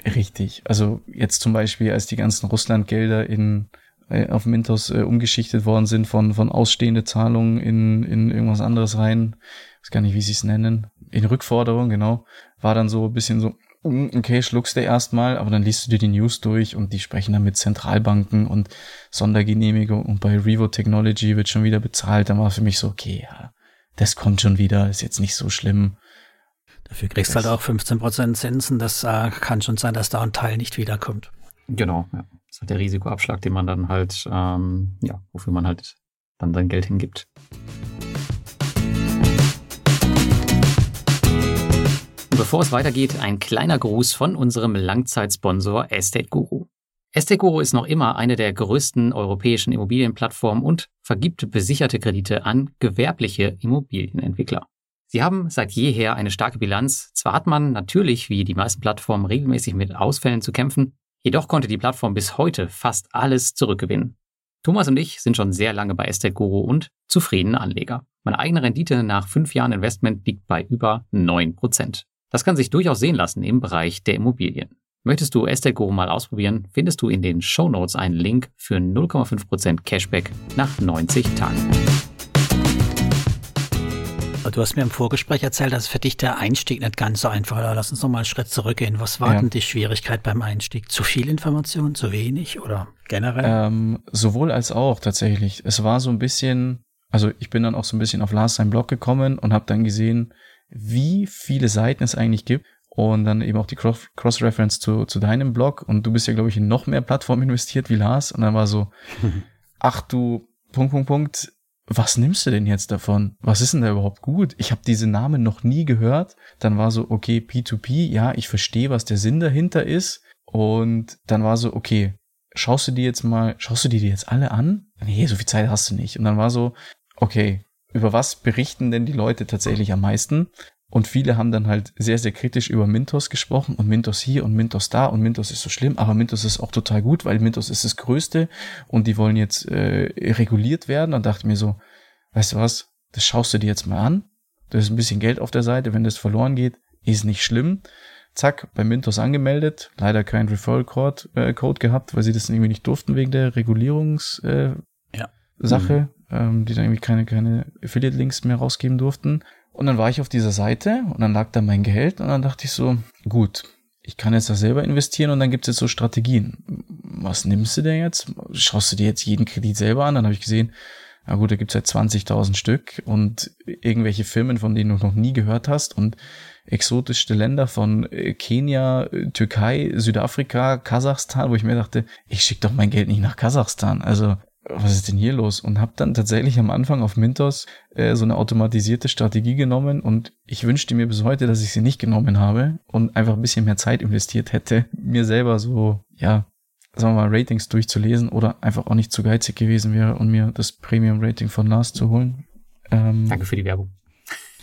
Richtig. Also jetzt zum Beispiel, als die ganzen Russlandgelder in äh, auf Mintos äh, umgeschichtet worden sind von, von ausstehende Zahlungen in, in irgendwas anderes rein. Ich weiß gar nicht, wie sie es nennen. In Rückforderung, genau. War dann so ein bisschen so, mm, okay, schluckst du erstmal, aber dann liest du dir die News durch und die sprechen dann mit Zentralbanken und Sondergenehmigung und bei Revo Technology wird schon wieder bezahlt. Dann war für mich so, okay, ja, das kommt schon wieder, ist jetzt nicht so schlimm. Dafür kriegst du halt auch 15% Zinsen. Das äh, kann schon sein, dass da ein Teil nicht wiederkommt. Genau, ja. Ist halt der Risikoabschlag, den man dann halt, ähm, ja, wofür man halt dann sein Geld hingibt. Bevor es weitergeht, ein kleiner Gruß von unserem Langzeitsponsor Estate Guru. Estate Guru ist noch immer eine der größten europäischen Immobilienplattformen und vergibt besicherte Kredite an gewerbliche Immobilienentwickler. Sie haben seit jeher eine starke Bilanz. Zwar hat man natürlich, wie die meisten Plattformen, regelmäßig mit Ausfällen zu kämpfen, Jedoch konnte die Plattform bis heute fast alles zurückgewinnen. Thomas und ich sind schon sehr lange bei Estate Guru und zufriedene Anleger. Meine eigene Rendite nach fünf Jahren Investment liegt bei über 9%. Das kann sich durchaus sehen lassen im Bereich der Immobilien. Möchtest du Estate Guru mal ausprobieren, findest du in den Show Notes einen Link für 0,5% Cashback nach 90 Tagen. Du hast mir im Vorgespräch erzählt, dass für dich der Einstieg nicht ganz so einfach war. Lass uns noch mal einen Schritt zurückgehen. Was war ja. denn die Schwierigkeit beim Einstieg? Zu viel Information, zu wenig oder generell? Ähm, sowohl als auch tatsächlich. Es war so ein bisschen, also ich bin dann auch so ein bisschen auf Lars sein Blog gekommen und habe dann gesehen, wie viele Seiten es eigentlich gibt und dann eben auch die Cross-Reference zu, zu deinem Blog und du bist ja, glaube ich, in noch mehr Plattformen <laughs> investiert wie Lars und dann war so, <laughs> ach du, Punkt, Punkt, Punkt, was nimmst du denn jetzt davon? Was ist denn da überhaupt gut? Ich habe diese Namen noch nie gehört. Dann war so, okay, P2P, ja, ich verstehe, was der Sinn dahinter ist. Und dann war so, okay, schaust du dir jetzt mal, schaust du dir die jetzt alle an? Nee, so viel Zeit hast du nicht. Und dann war so, okay, über was berichten denn die Leute tatsächlich am meisten? Und viele haben dann halt sehr, sehr kritisch über Mintos gesprochen und Mintos hier und Mintos da und Mintos ist so schlimm, aber Mintos ist auch total gut, weil Mintos ist das Größte und die wollen jetzt äh, reguliert werden. Und dachte mir so, weißt du was, das schaust du dir jetzt mal an. Da ist ein bisschen Geld auf der Seite, wenn das verloren geht, ist nicht schlimm. Zack, bei Mintos angemeldet, leider kein Referral Code, äh, Code gehabt, weil sie das irgendwie nicht durften wegen der Regulierungssache, äh, ja. mhm. ähm, die dann irgendwie keine, keine Affiliate-Links mehr rausgeben durften. Und dann war ich auf dieser Seite und dann lag da mein Geld und dann dachte ich so, gut, ich kann jetzt da selber investieren und dann gibt es jetzt so Strategien. Was nimmst du denn jetzt? Schaust du dir jetzt jeden Kredit selber an? Dann habe ich gesehen, na gut, da gibt es halt 20.000 Stück und irgendwelche Firmen, von denen du noch nie gehört hast und exotischste Länder von äh, Kenia, Türkei, Südafrika, Kasachstan, wo ich mir dachte, ich schicke doch mein Geld nicht nach Kasachstan. Also was ist denn hier los? Und habe dann tatsächlich am Anfang auf Mintos äh, so eine automatisierte Strategie genommen und ich wünschte mir bis heute, dass ich sie nicht genommen habe und einfach ein bisschen mehr Zeit investiert hätte, mir selber so, ja, sagen wir mal, Ratings durchzulesen oder einfach auch nicht zu geizig gewesen wäre und mir das Premium-Rating von Lars zu holen. Ähm, Danke für die Werbung.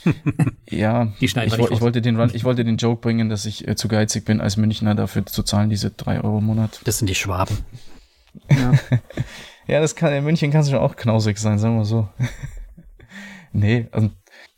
<laughs> ja, ich, ich, ich, wollte den, ich wollte den Joke bringen, dass ich äh, zu geizig bin, als Münchner dafür zu zahlen, diese drei Euro im Monat. Das sind die Schwaben. Ja. <laughs> Ja, das kann, in München kann es schon auch knausig sein, sagen wir so. <laughs> nee, also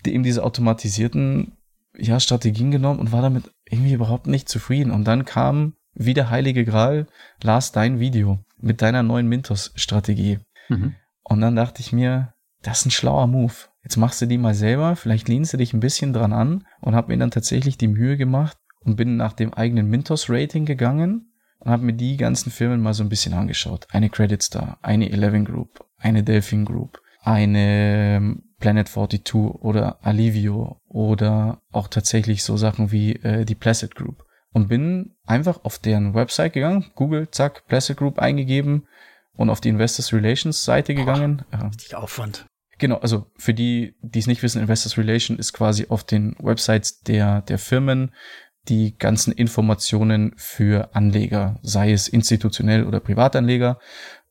die, eben diese automatisierten ja, Strategien genommen und war damit irgendwie überhaupt nicht zufrieden. Und dann kam wie der heilige Gral, Lars, dein Video mit deiner neuen Mintos-Strategie. Mhm. Und dann dachte ich mir, das ist ein schlauer Move. Jetzt machst du die mal selber, vielleicht lehnst du dich ein bisschen dran an und habe mir dann tatsächlich die Mühe gemacht und bin nach dem eigenen Mintos-Rating gegangen und habe mir die ganzen Firmen mal so ein bisschen angeschaut. Eine Credit Star, eine Eleven Group, eine Delphin Group, eine ähm, Planet 42 oder Alivio oder auch tatsächlich so Sachen wie äh, die Placid Group und bin einfach auf deren Website gegangen, Google, zack, Placid Group eingegeben und auf die Investors Relations Seite gegangen. Boah, richtig Aufwand. Genau, also für die, die es nicht wissen, Investors Relation ist quasi auf den Websites der, der Firmen die ganzen Informationen für Anleger, sei es institutionell oder Privatanleger.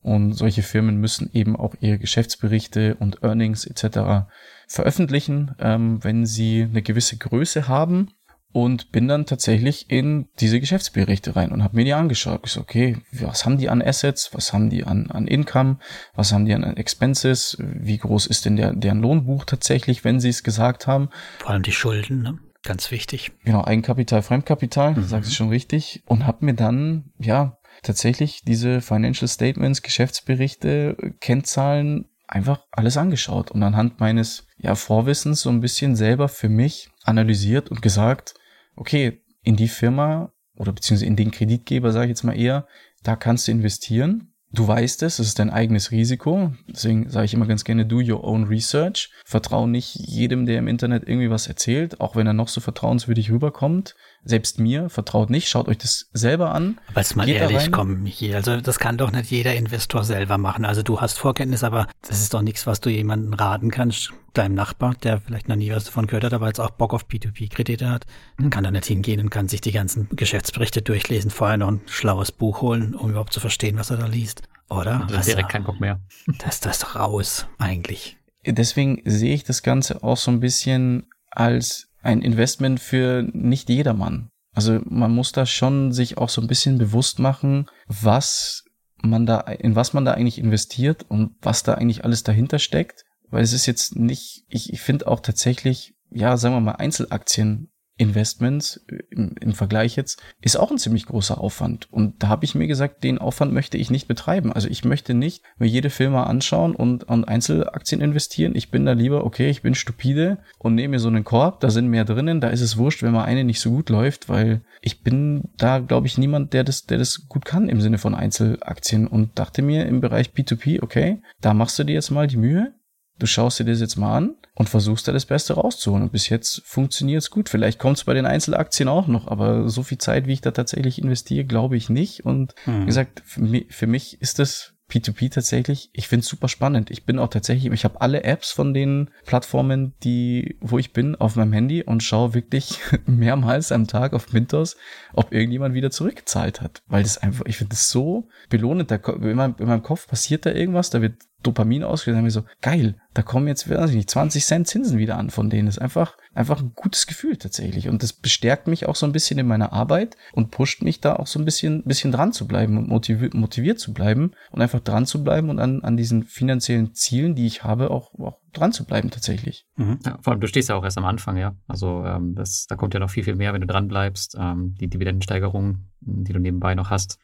Und solche Firmen müssen eben auch ihre Geschäftsberichte und Earnings etc. veröffentlichen, ähm, wenn sie eine gewisse Größe haben. Und bin dann tatsächlich in diese Geschäftsberichte rein und habe mir die angeschaut. Ich so, okay, was haben die an Assets, was haben die an, an Income, was haben die an Expenses, wie groß ist denn der, deren Lohnbuch tatsächlich, wenn sie es gesagt haben. Vor allem die Schulden, ne? Ganz wichtig. Genau, Eigenkapital, Fremdkapital, mhm. sagst du schon richtig. Und habe mir dann, ja, tatsächlich diese Financial Statements, Geschäftsberichte, Kennzahlen einfach alles angeschaut und anhand meines ja, Vorwissens so ein bisschen selber für mich analysiert und gesagt, okay, in die Firma oder beziehungsweise in den Kreditgeber, sage ich jetzt mal eher, da kannst du investieren Du weißt es, es ist dein eigenes Risiko. Deswegen sage ich immer ganz gerne, do your own research. Vertrau nicht jedem, der im Internet irgendwie was erzählt, auch wenn er noch so vertrauenswürdig rüberkommt. Selbst mir, vertraut nicht, schaut euch das selber an. Aber jetzt mal ehrlich, komm, Michi, also das kann doch nicht jeder Investor selber machen. Also du hast Vorkenntnis, aber das ist doch nichts, was du jemandem raten kannst. Deinem Nachbar, der vielleicht noch nie was davon gehört hat, aber jetzt auch Bock auf P2P-Kredite hat, dann kann er nicht hingehen und kann sich die ganzen Geschäftsberichte durchlesen, vorher noch ein schlaues Buch holen, um überhaupt zu verstehen, was er da liest. Oder? Das direkt kein Bock mehr. <laughs> Das, das ist doch raus, eigentlich. Deswegen sehe ich das Ganze auch so ein bisschen als ein Investment für nicht jedermann. Also man muss da schon sich auch so ein bisschen bewusst machen, was man da, in was man da eigentlich investiert und was da eigentlich alles dahinter steckt. Weil es ist jetzt nicht, ich, ich finde auch tatsächlich, ja, sagen wir mal, Einzelaktien Investments äh, im, im, Vergleich jetzt, ist auch ein ziemlich großer Aufwand. Und da habe ich mir gesagt, den Aufwand möchte ich nicht betreiben. Also ich möchte nicht mir jede Firma anschauen und an Einzelaktien investieren. Ich bin da lieber, okay, ich bin stupide und nehme mir so einen Korb, da sind mehr drinnen, da ist es wurscht, wenn mal eine nicht so gut läuft, weil ich bin da, glaube ich, niemand, der das, der das gut kann im Sinne von Einzelaktien und dachte mir im Bereich P2P, okay, da machst du dir jetzt mal die Mühe, Du schaust dir das jetzt mal an und versuchst da das Beste rauszuholen. Und bis jetzt funktioniert es gut. Vielleicht kommt es bei den Einzelaktien auch noch, aber so viel Zeit, wie ich da tatsächlich investiere, glaube ich nicht. Und hm. wie gesagt, für mich, für mich ist das P2P tatsächlich, ich finde es super spannend. Ich bin auch tatsächlich, ich habe alle Apps von den Plattformen, die, wo ich bin, auf meinem Handy und schaue wirklich <laughs> mehrmals am Tag auf Mintos, ob irgendjemand wieder zurückgezahlt hat. Weil das einfach, ich finde das so belohnend. Da, in, meinem, in meinem Kopf passiert da irgendwas, da wird Dopamin ausgelöst, dann haben wir so, geil, da kommen jetzt, weiß ich nicht, 20 Cent Zinsen wieder an von denen. Das ist einfach, einfach ein gutes Gefühl tatsächlich. Und das bestärkt mich auch so ein bisschen in meiner Arbeit und pusht mich da auch so ein bisschen, bisschen dran zu bleiben und motiviert, motiviert zu bleiben und einfach dran zu bleiben und an, an diesen finanziellen Zielen, die ich habe, auch, auch dran zu bleiben tatsächlich. Mhm. Ja, vor allem, du stehst ja auch erst am Anfang, ja. Also ähm, das, da kommt ja noch viel, viel mehr, wenn du dran bleibst. Ähm, die Dividendensteigerung, die du nebenbei noch hast.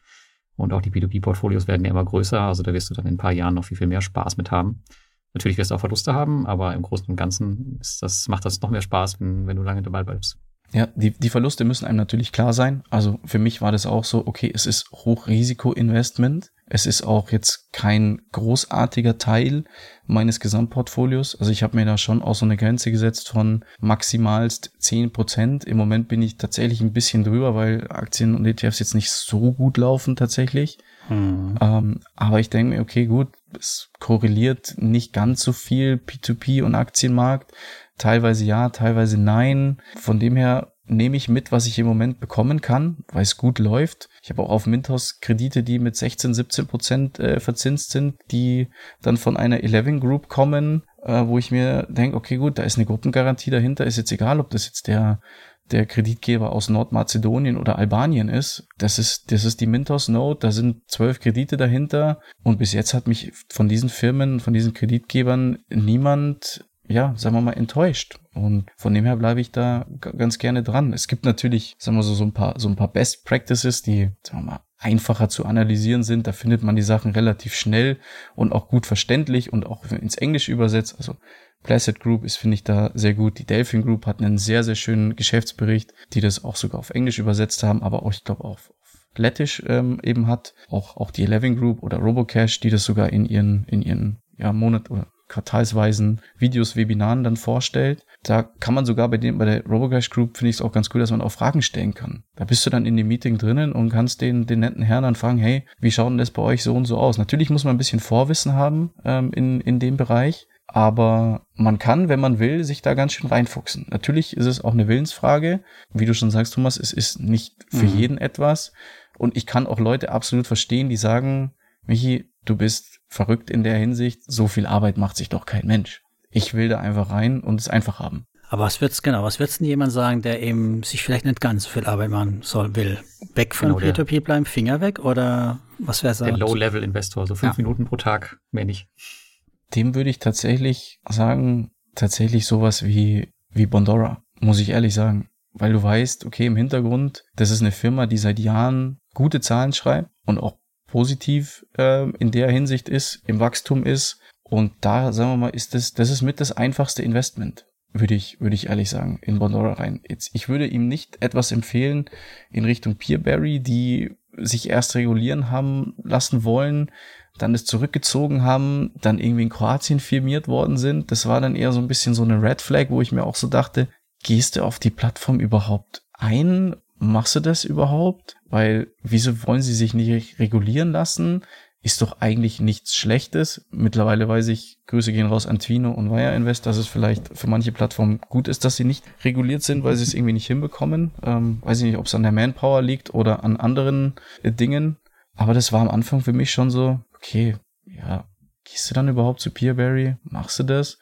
Und auch die P2P-Portfolios werden ja immer größer. Also da wirst du dann in ein paar Jahren noch viel, viel mehr Spaß mit haben. Natürlich wirst du auch Verluste haben, aber im Großen und Ganzen ist das, macht das noch mehr Spaß, wenn, wenn du lange dabei bleibst. Ja, die, die Verluste müssen einem natürlich klar sein. Also für mich war das auch so, okay, es ist Hochrisiko-Investment. Es ist auch jetzt kein großartiger Teil meines Gesamtportfolios. Also ich habe mir da schon auch so eine Grenze gesetzt von maximalst zehn Prozent. Im Moment bin ich tatsächlich ein bisschen drüber, weil Aktien und ETFs jetzt nicht so gut laufen tatsächlich. Mhm. Ähm, aber ich denke mir, okay, gut, es korreliert nicht ganz so viel P2P und Aktienmarkt. Teilweise ja, teilweise nein. Von dem her nehme ich mit, was ich im Moment bekommen kann, weil es gut läuft. Ich habe auch auf Mintos Kredite, die mit 16, 17 Prozent äh, verzinst sind, die dann von einer Eleven Group kommen, äh, wo ich mir denke, okay, gut, da ist eine Gruppengarantie dahinter, ist jetzt egal, ob das jetzt der der Kreditgeber aus Nordmazedonien oder Albanien ist. Das ist, das ist die Mintos Note, da sind zwölf Kredite dahinter und bis jetzt hat mich von diesen Firmen, von diesen Kreditgebern niemand ja, sagen wir mal, enttäuscht. Und von dem her bleibe ich da ganz gerne dran. Es gibt natürlich, sagen wir so, so ein paar, so ein paar Best Practices, die, sagen wir mal, einfacher zu analysieren sind. Da findet man die Sachen relativ schnell und auch gut verständlich und auch ins Englische übersetzt. Also Placid Group ist, finde ich, da sehr gut. Die Delphin Group hat einen sehr, sehr schönen Geschäftsbericht, die das auch sogar auf Englisch übersetzt haben, aber auch, ich glaube, auf Lettisch ähm, eben hat. Auch, auch die Eleven Group oder Robocash, die das sogar in ihren, in ihren ja, Monat oder quartalsweisen Videos, Webinaren dann vorstellt. Da kann man sogar bei dem, bei der Robocash Group finde ich es auch ganz cool, dass man auch Fragen stellen kann. Da bist du dann in dem Meeting drinnen und kannst den, den netten Herrn dann fragen, hey, wie schaut denn das bei euch so und so aus? Natürlich muss man ein bisschen Vorwissen haben ähm, in, in dem Bereich. Aber man kann, wenn man will, sich da ganz schön reinfuchsen. Natürlich ist es auch eine Willensfrage. Wie du schon sagst, Thomas, es ist nicht für mhm. jeden etwas. Und ich kann auch Leute absolut verstehen, die sagen, Michi, du bist verrückt in der Hinsicht, so viel Arbeit macht sich doch kein Mensch. Ich will da einfach rein und es einfach haben. Aber was wird's genau, was wird's denn jemand sagen, der eben sich vielleicht nicht ganz so viel Arbeit machen soll, will? Weg von genau, P2P bleiben, Finger weg oder was wäre Der Low-Level-Investor, so fünf ja. Minuten pro Tag, mehr nicht. Dem würde ich tatsächlich sagen, tatsächlich sowas wie, wie Bondora, muss ich ehrlich sagen. Weil du weißt, okay, im Hintergrund, das ist eine Firma, die seit Jahren gute Zahlen schreibt und auch positiv äh, in der Hinsicht ist, im Wachstum ist. Und da, sagen wir mal, ist das, das ist mit das einfachste Investment, würde ich, würde ich ehrlich sagen, in Bondora rein. Jetzt, ich würde ihm nicht etwas empfehlen in Richtung Peerberry, die sich erst regulieren haben lassen wollen, dann es zurückgezogen haben, dann irgendwie in Kroatien firmiert worden sind. Das war dann eher so ein bisschen so eine Red Flag, wo ich mir auch so dachte, gehst du auf die Plattform überhaupt ein machst du das überhaupt? Weil wieso wollen sie sich nicht regulieren lassen? Ist doch eigentlich nichts Schlechtes. Mittlerweile weiß ich, Grüße gehen raus an Twino und Wire Invest, dass es vielleicht für manche Plattformen gut ist, dass sie nicht reguliert sind, weil sie es irgendwie nicht hinbekommen. Ähm, weiß ich nicht, ob es an der Manpower liegt oder an anderen äh, Dingen. Aber das war am Anfang für mich schon so, okay, ja, gehst du dann überhaupt zu Peerberry? Machst du das?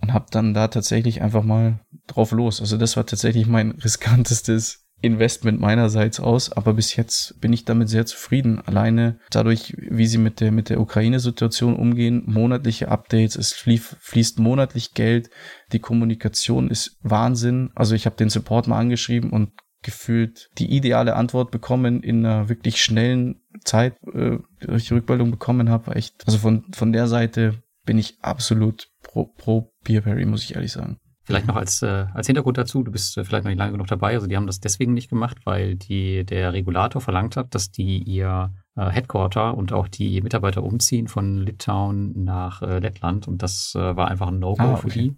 Und hab dann da tatsächlich einfach mal drauf los. Also das war tatsächlich mein <laughs> riskantestes Investment meinerseits aus, aber bis jetzt bin ich damit sehr zufrieden. Alleine dadurch, wie sie mit der, mit der Ukraine-Situation umgehen, monatliche Updates, es fließt, fließt monatlich Geld, die Kommunikation ist Wahnsinn. Also ich habe den Support mal angeschrieben und gefühlt die ideale Antwort bekommen in einer wirklich schnellen Zeit, äh, ich Rückmeldung bekommen habe. Echt, also von, von der Seite bin ich absolut pro, pro Beerberry, muss ich ehrlich sagen. Vielleicht noch als, äh, als Hintergrund dazu, du bist äh, vielleicht noch nicht lange genug dabei, also die haben das deswegen nicht gemacht, weil die, der Regulator verlangt hat, dass die ihr äh, Headquarter und auch die Mitarbeiter umziehen von Litauen nach äh, Lettland und das äh, war einfach ein No-Go ah, okay. für die.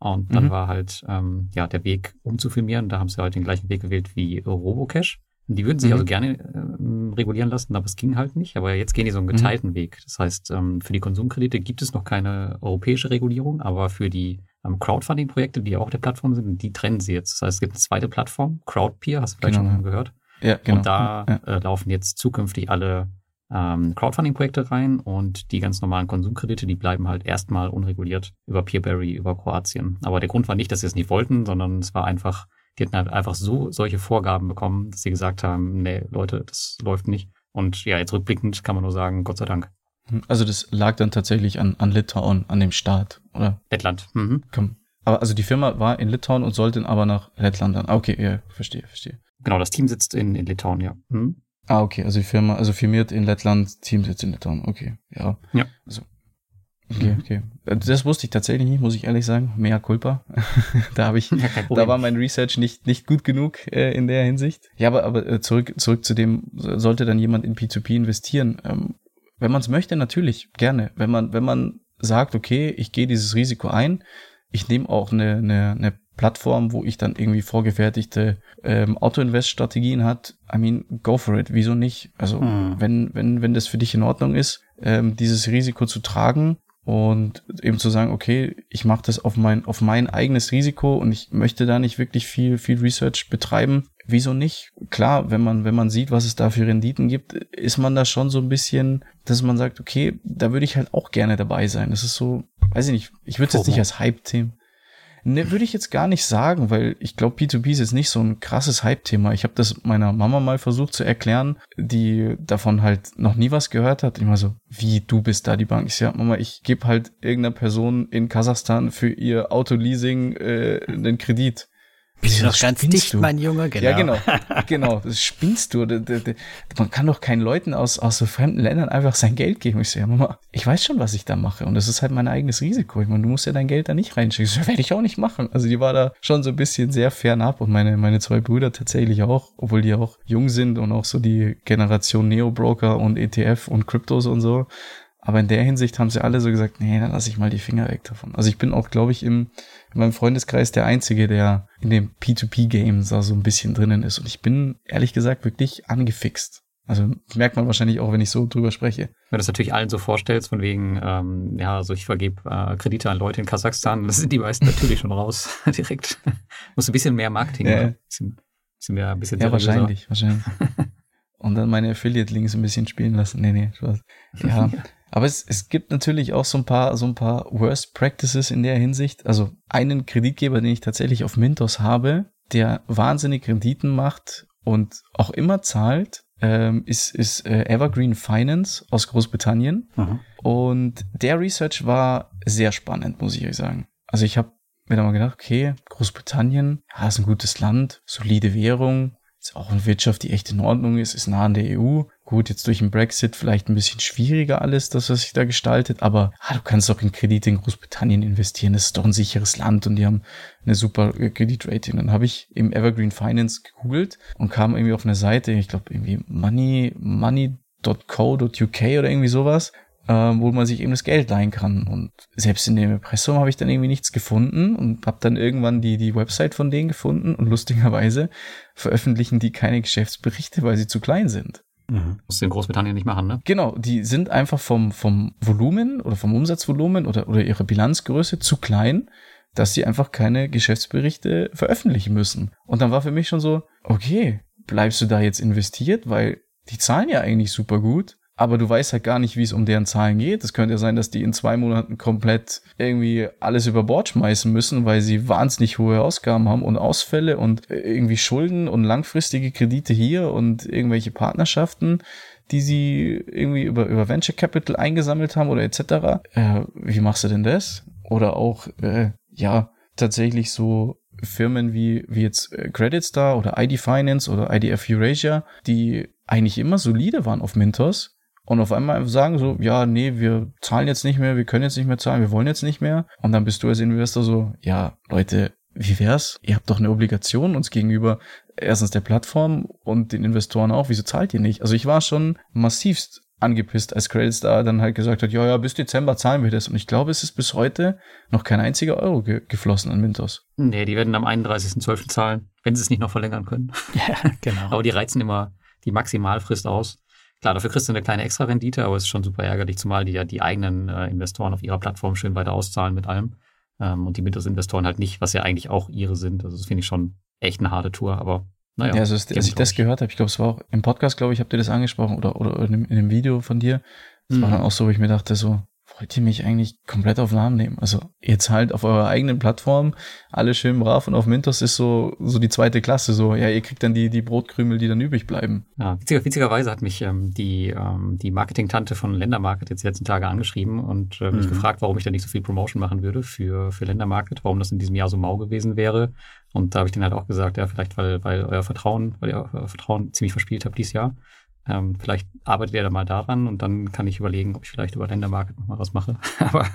Und dann mhm. war halt ähm, ja der Weg umzufilmieren, da haben sie halt den gleichen Weg gewählt wie Robocash. Die würden sich mhm. also gerne äh, regulieren lassen, aber es ging halt nicht. Aber jetzt gehen die so einen mhm. geteilten mhm. Weg. Das heißt, ähm, für die Konsumkredite gibt es noch keine europäische Regulierung, aber für die ähm, Crowdfunding-Projekte, die auch der Plattform sind, die trennen sie jetzt. Das heißt, es gibt eine zweite Plattform, Crowdpeer, hast du vielleicht genau. schon gehört. Ja, genau. Und da ja. äh, laufen jetzt zukünftig alle ähm, Crowdfunding-Projekte rein und die ganz normalen Konsumkredite, die bleiben halt erstmal unreguliert über Peerberry, über Kroatien. Aber der Grund war nicht, dass sie es nicht wollten, sondern es war einfach, die hatten halt einfach so solche Vorgaben bekommen, dass sie gesagt haben, nee, Leute, das läuft nicht. Und ja, jetzt rückblickend kann man nur sagen, Gott sei Dank. Hm, also das lag dann tatsächlich an, an Litauen, an dem Staat, oder? Lettland. Mhm. Komm. Aber also die Firma war in Litauen und sollte aber nach Lettland dann. Ah, okay, ja, verstehe, verstehe. Genau, das Team sitzt in, in Litauen, ja. Mhm. Ah, okay, also die Firma, also firmiert in Lettland, Team sitzt in Litauen, okay, ja. Ja. Also, okay, mhm. okay. Das wusste ich tatsächlich nicht, muss ich ehrlich sagen. Mea culpa. <laughs> da habe ich, da war mein Research nicht, nicht gut genug äh, in der Hinsicht. Ja, aber, aber äh, zurück, zurück zu dem, sollte dann jemand in P2P investieren? Ähm, wenn man es möchte, natürlich, gerne. Wenn man, wenn man sagt, okay, ich gehe dieses Risiko ein, ich nehme auch eine, eine, eine Plattform, wo ich dann irgendwie vorgefertigte ähm, Auto-Invest-Strategien hat, I mean, go for it. Wieso nicht? Also mhm. wenn, wenn, wenn das für dich in Ordnung ist, ähm, dieses Risiko zu tragen und eben zu sagen, okay, ich mache das auf mein, auf mein eigenes Risiko und ich möchte da nicht wirklich viel, viel Research betreiben. Wieso nicht? Klar, wenn man, wenn man sieht, was es da für Renditen gibt, ist man da schon so ein bisschen, dass man sagt, okay, da würde ich halt auch gerne dabei sein. Das ist so, weiß ich nicht, ich würde es jetzt nicht als Hype-Thema Ne, würde ich jetzt gar nicht sagen, weil ich glaube, P2P ist jetzt nicht so ein krasses Hype-Thema. Ich habe das meiner Mama mal versucht zu erklären, die davon halt noch nie was gehört hat. Ich war so, wie, du bist da die Bank? Ich sag, Mama, ich gebe halt irgendeiner Person in Kasachstan für ihr Autoleasing äh, einen Kredit. Bist du doch ganz dicht, du? mein Junge, genau. Ja, genau. Genau, das spinnst du. Man kann doch keinen Leuten aus, aus so fremden Ländern einfach sein Geld geben. Ich so, ja, Mama, ich weiß schon, was ich da mache. Und das ist halt mein eigenes Risiko. Ich meine, du musst ja dein Geld da nicht reinschicken. So, werde ich auch nicht machen. Also die war da schon so ein bisschen sehr fernab und meine, meine zwei Brüder tatsächlich auch, obwohl die auch jung sind und auch so die Generation Neo-Broker und ETF und Kryptos und so. Aber in der Hinsicht haben sie alle so gesagt, nee, dann lasse ich mal die Finger weg davon. Also ich bin auch, glaube ich, im, in meinem Freundeskreis der Einzige, der in dem P2P-Game so ein bisschen drinnen ist. Und ich bin, ehrlich gesagt, wirklich angefixt. Also merkt man wahrscheinlich auch, wenn ich so drüber spreche. Wenn du das natürlich allen so vorstellst, von wegen, ähm, ja, also ich vergebe äh, Kredite an Leute in Kasachstan, das sind die meisten natürlich schon raus, <laughs> direkt. Muss ein bisschen mehr Marketing, ja. Ein bisschen, bisschen mehr, ein bisschen Ja, wahrscheinlich, wahrscheinlich. <laughs> Und dann meine Affiliate-Links ein bisschen spielen lassen. Nee, nee, Spaß. Ja, Aber es, es gibt natürlich auch so ein paar, so ein paar Worst Practices in der Hinsicht. Also einen Kreditgeber, den ich tatsächlich auf Mintos habe, der wahnsinnig Renditen macht und auch immer zahlt, ähm, ist, ist äh, Evergreen Finance aus Großbritannien. Mhm. Und der Research war sehr spannend, muss ich euch sagen. Also ich habe mir da mal gedacht, okay, Großbritannien, ja, ist ein gutes Land, solide Währung, ist auch eine Wirtschaft, die echt in Ordnung ist, ist nah an der EU. Gut, jetzt durch den Brexit vielleicht ein bisschen schwieriger alles, das, was sich da gestaltet, aber ah, du kannst doch in Kredite in Großbritannien investieren, das ist doch ein sicheres Land und die haben eine super Kreditrating. Dann habe ich im Evergreen Finance gegoogelt und kam irgendwie auf eine Seite, ich glaube irgendwie money, money.co.uk oder irgendwie sowas äh, wo man sich eben das Geld leihen kann. Und selbst in dem Impressum habe ich dann irgendwie nichts gefunden und habe dann irgendwann die, die Website von denen gefunden und lustigerweise veröffentlichen die keine Geschäftsberichte, weil sie zu klein sind. Mhm. Musst du in Großbritannien nicht machen, ne? Genau, die sind einfach vom, vom Volumen oder vom Umsatzvolumen oder, oder ihrer Bilanzgröße zu klein, dass sie einfach keine Geschäftsberichte veröffentlichen müssen. Und dann war für mich schon so, okay, bleibst du da jetzt investiert, weil die zahlen ja eigentlich super gut aber du weißt halt gar nicht, wie es um deren Zahlen geht. Es könnte ja sein, dass die in zwei Monaten komplett irgendwie alles über Bord schmeißen müssen, weil sie wahnsinnig hohe Ausgaben haben und Ausfälle und irgendwie Schulden und langfristige Kredite hier und irgendwelche Partnerschaften, die sie irgendwie über, über Venture Capital eingesammelt haben oder etc. Äh, wie machst du denn das? Oder auch, äh, ja, tatsächlich so Firmen wie, wie jetzt äh, Credit Star oder ID Finance oder IDF Eurasia, die eigentlich immer solide waren auf Mintos, und auf einmal sagen so, ja, nee, wir zahlen jetzt nicht mehr, wir können jetzt nicht mehr zahlen, wir wollen jetzt nicht mehr. Und dann bist du als Investor so, ja, Leute, wie wär's? Ihr habt doch eine Obligation uns gegenüber, erstens der Plattform und den Investoren auch, wieso zahlt ihr nicht? Also ich war schon massivst angepisst, als Cradlestar dann halt gesagt hat, ja, ja, bis Dezember zahlen wir das. Und ich glaube, es ist bis heute noch kein einziger Euro ge geflossen an Mintos. Nee, die werden am 31.12. zahlen, wenn sie es nicht noch verlängern können. <laughs> Ja, genau. aber die reizen immer die Maximalfrist aus. Klar, dafür kriegst du eine kleine Extra-Rendite, aber es ist schon super ärgerlich, zumal die ja die eigenen äh, Investoren auf ihrer Plattform schön weiter auszahlen mit allem. Ähm, und die Mintos-Investoren halt nicht, was ja eigentlich auch ihre sind. Also das finde ich schon echt eine harte Tour, aber naja. Ja, also als ich das gehört habe, ich glaube, es war auch im Podcast, glaube ich, habt ihr das angesprochen oder, oder in, einem, in einem Video von dir. Das mhm. war dann auch so, wo ich mir dachte, so, wollt ihr mich eigentlich komplett auf den Arm nehmen? Also jetzt halt auf eurer eigenen Plattform, alle schön brav und auf Mintos ist so, so die zweite Klasse, so, ja, ihr kriegt dann die, die Brotkrümel, die dann übrig bleiben. Ja, witziger, witzigerweise hat mich ähm, die, ähm, die Marketing-Tante von Ländermarket jetzt die letzten Tage angeschrieben und äh, mich mhm. gefragt, warum ich da nicht so viel Promotion machen würde für, für Ländermarket, warum das in diesem Jahr so mau gewesen wäre. Und da habe ich denen halt auch gesagt, ja, vielleicht weil, weil euer Vertrauen, weil ihr euer Vertrauen ziemlich verspielt habt dieses Jahr. Ähm, vielleicht arbeitet ihr da mal daran und dann kann ich überlegen, ob ich vielleicht über Ländermarket nochmal was mache. <laughs> Aber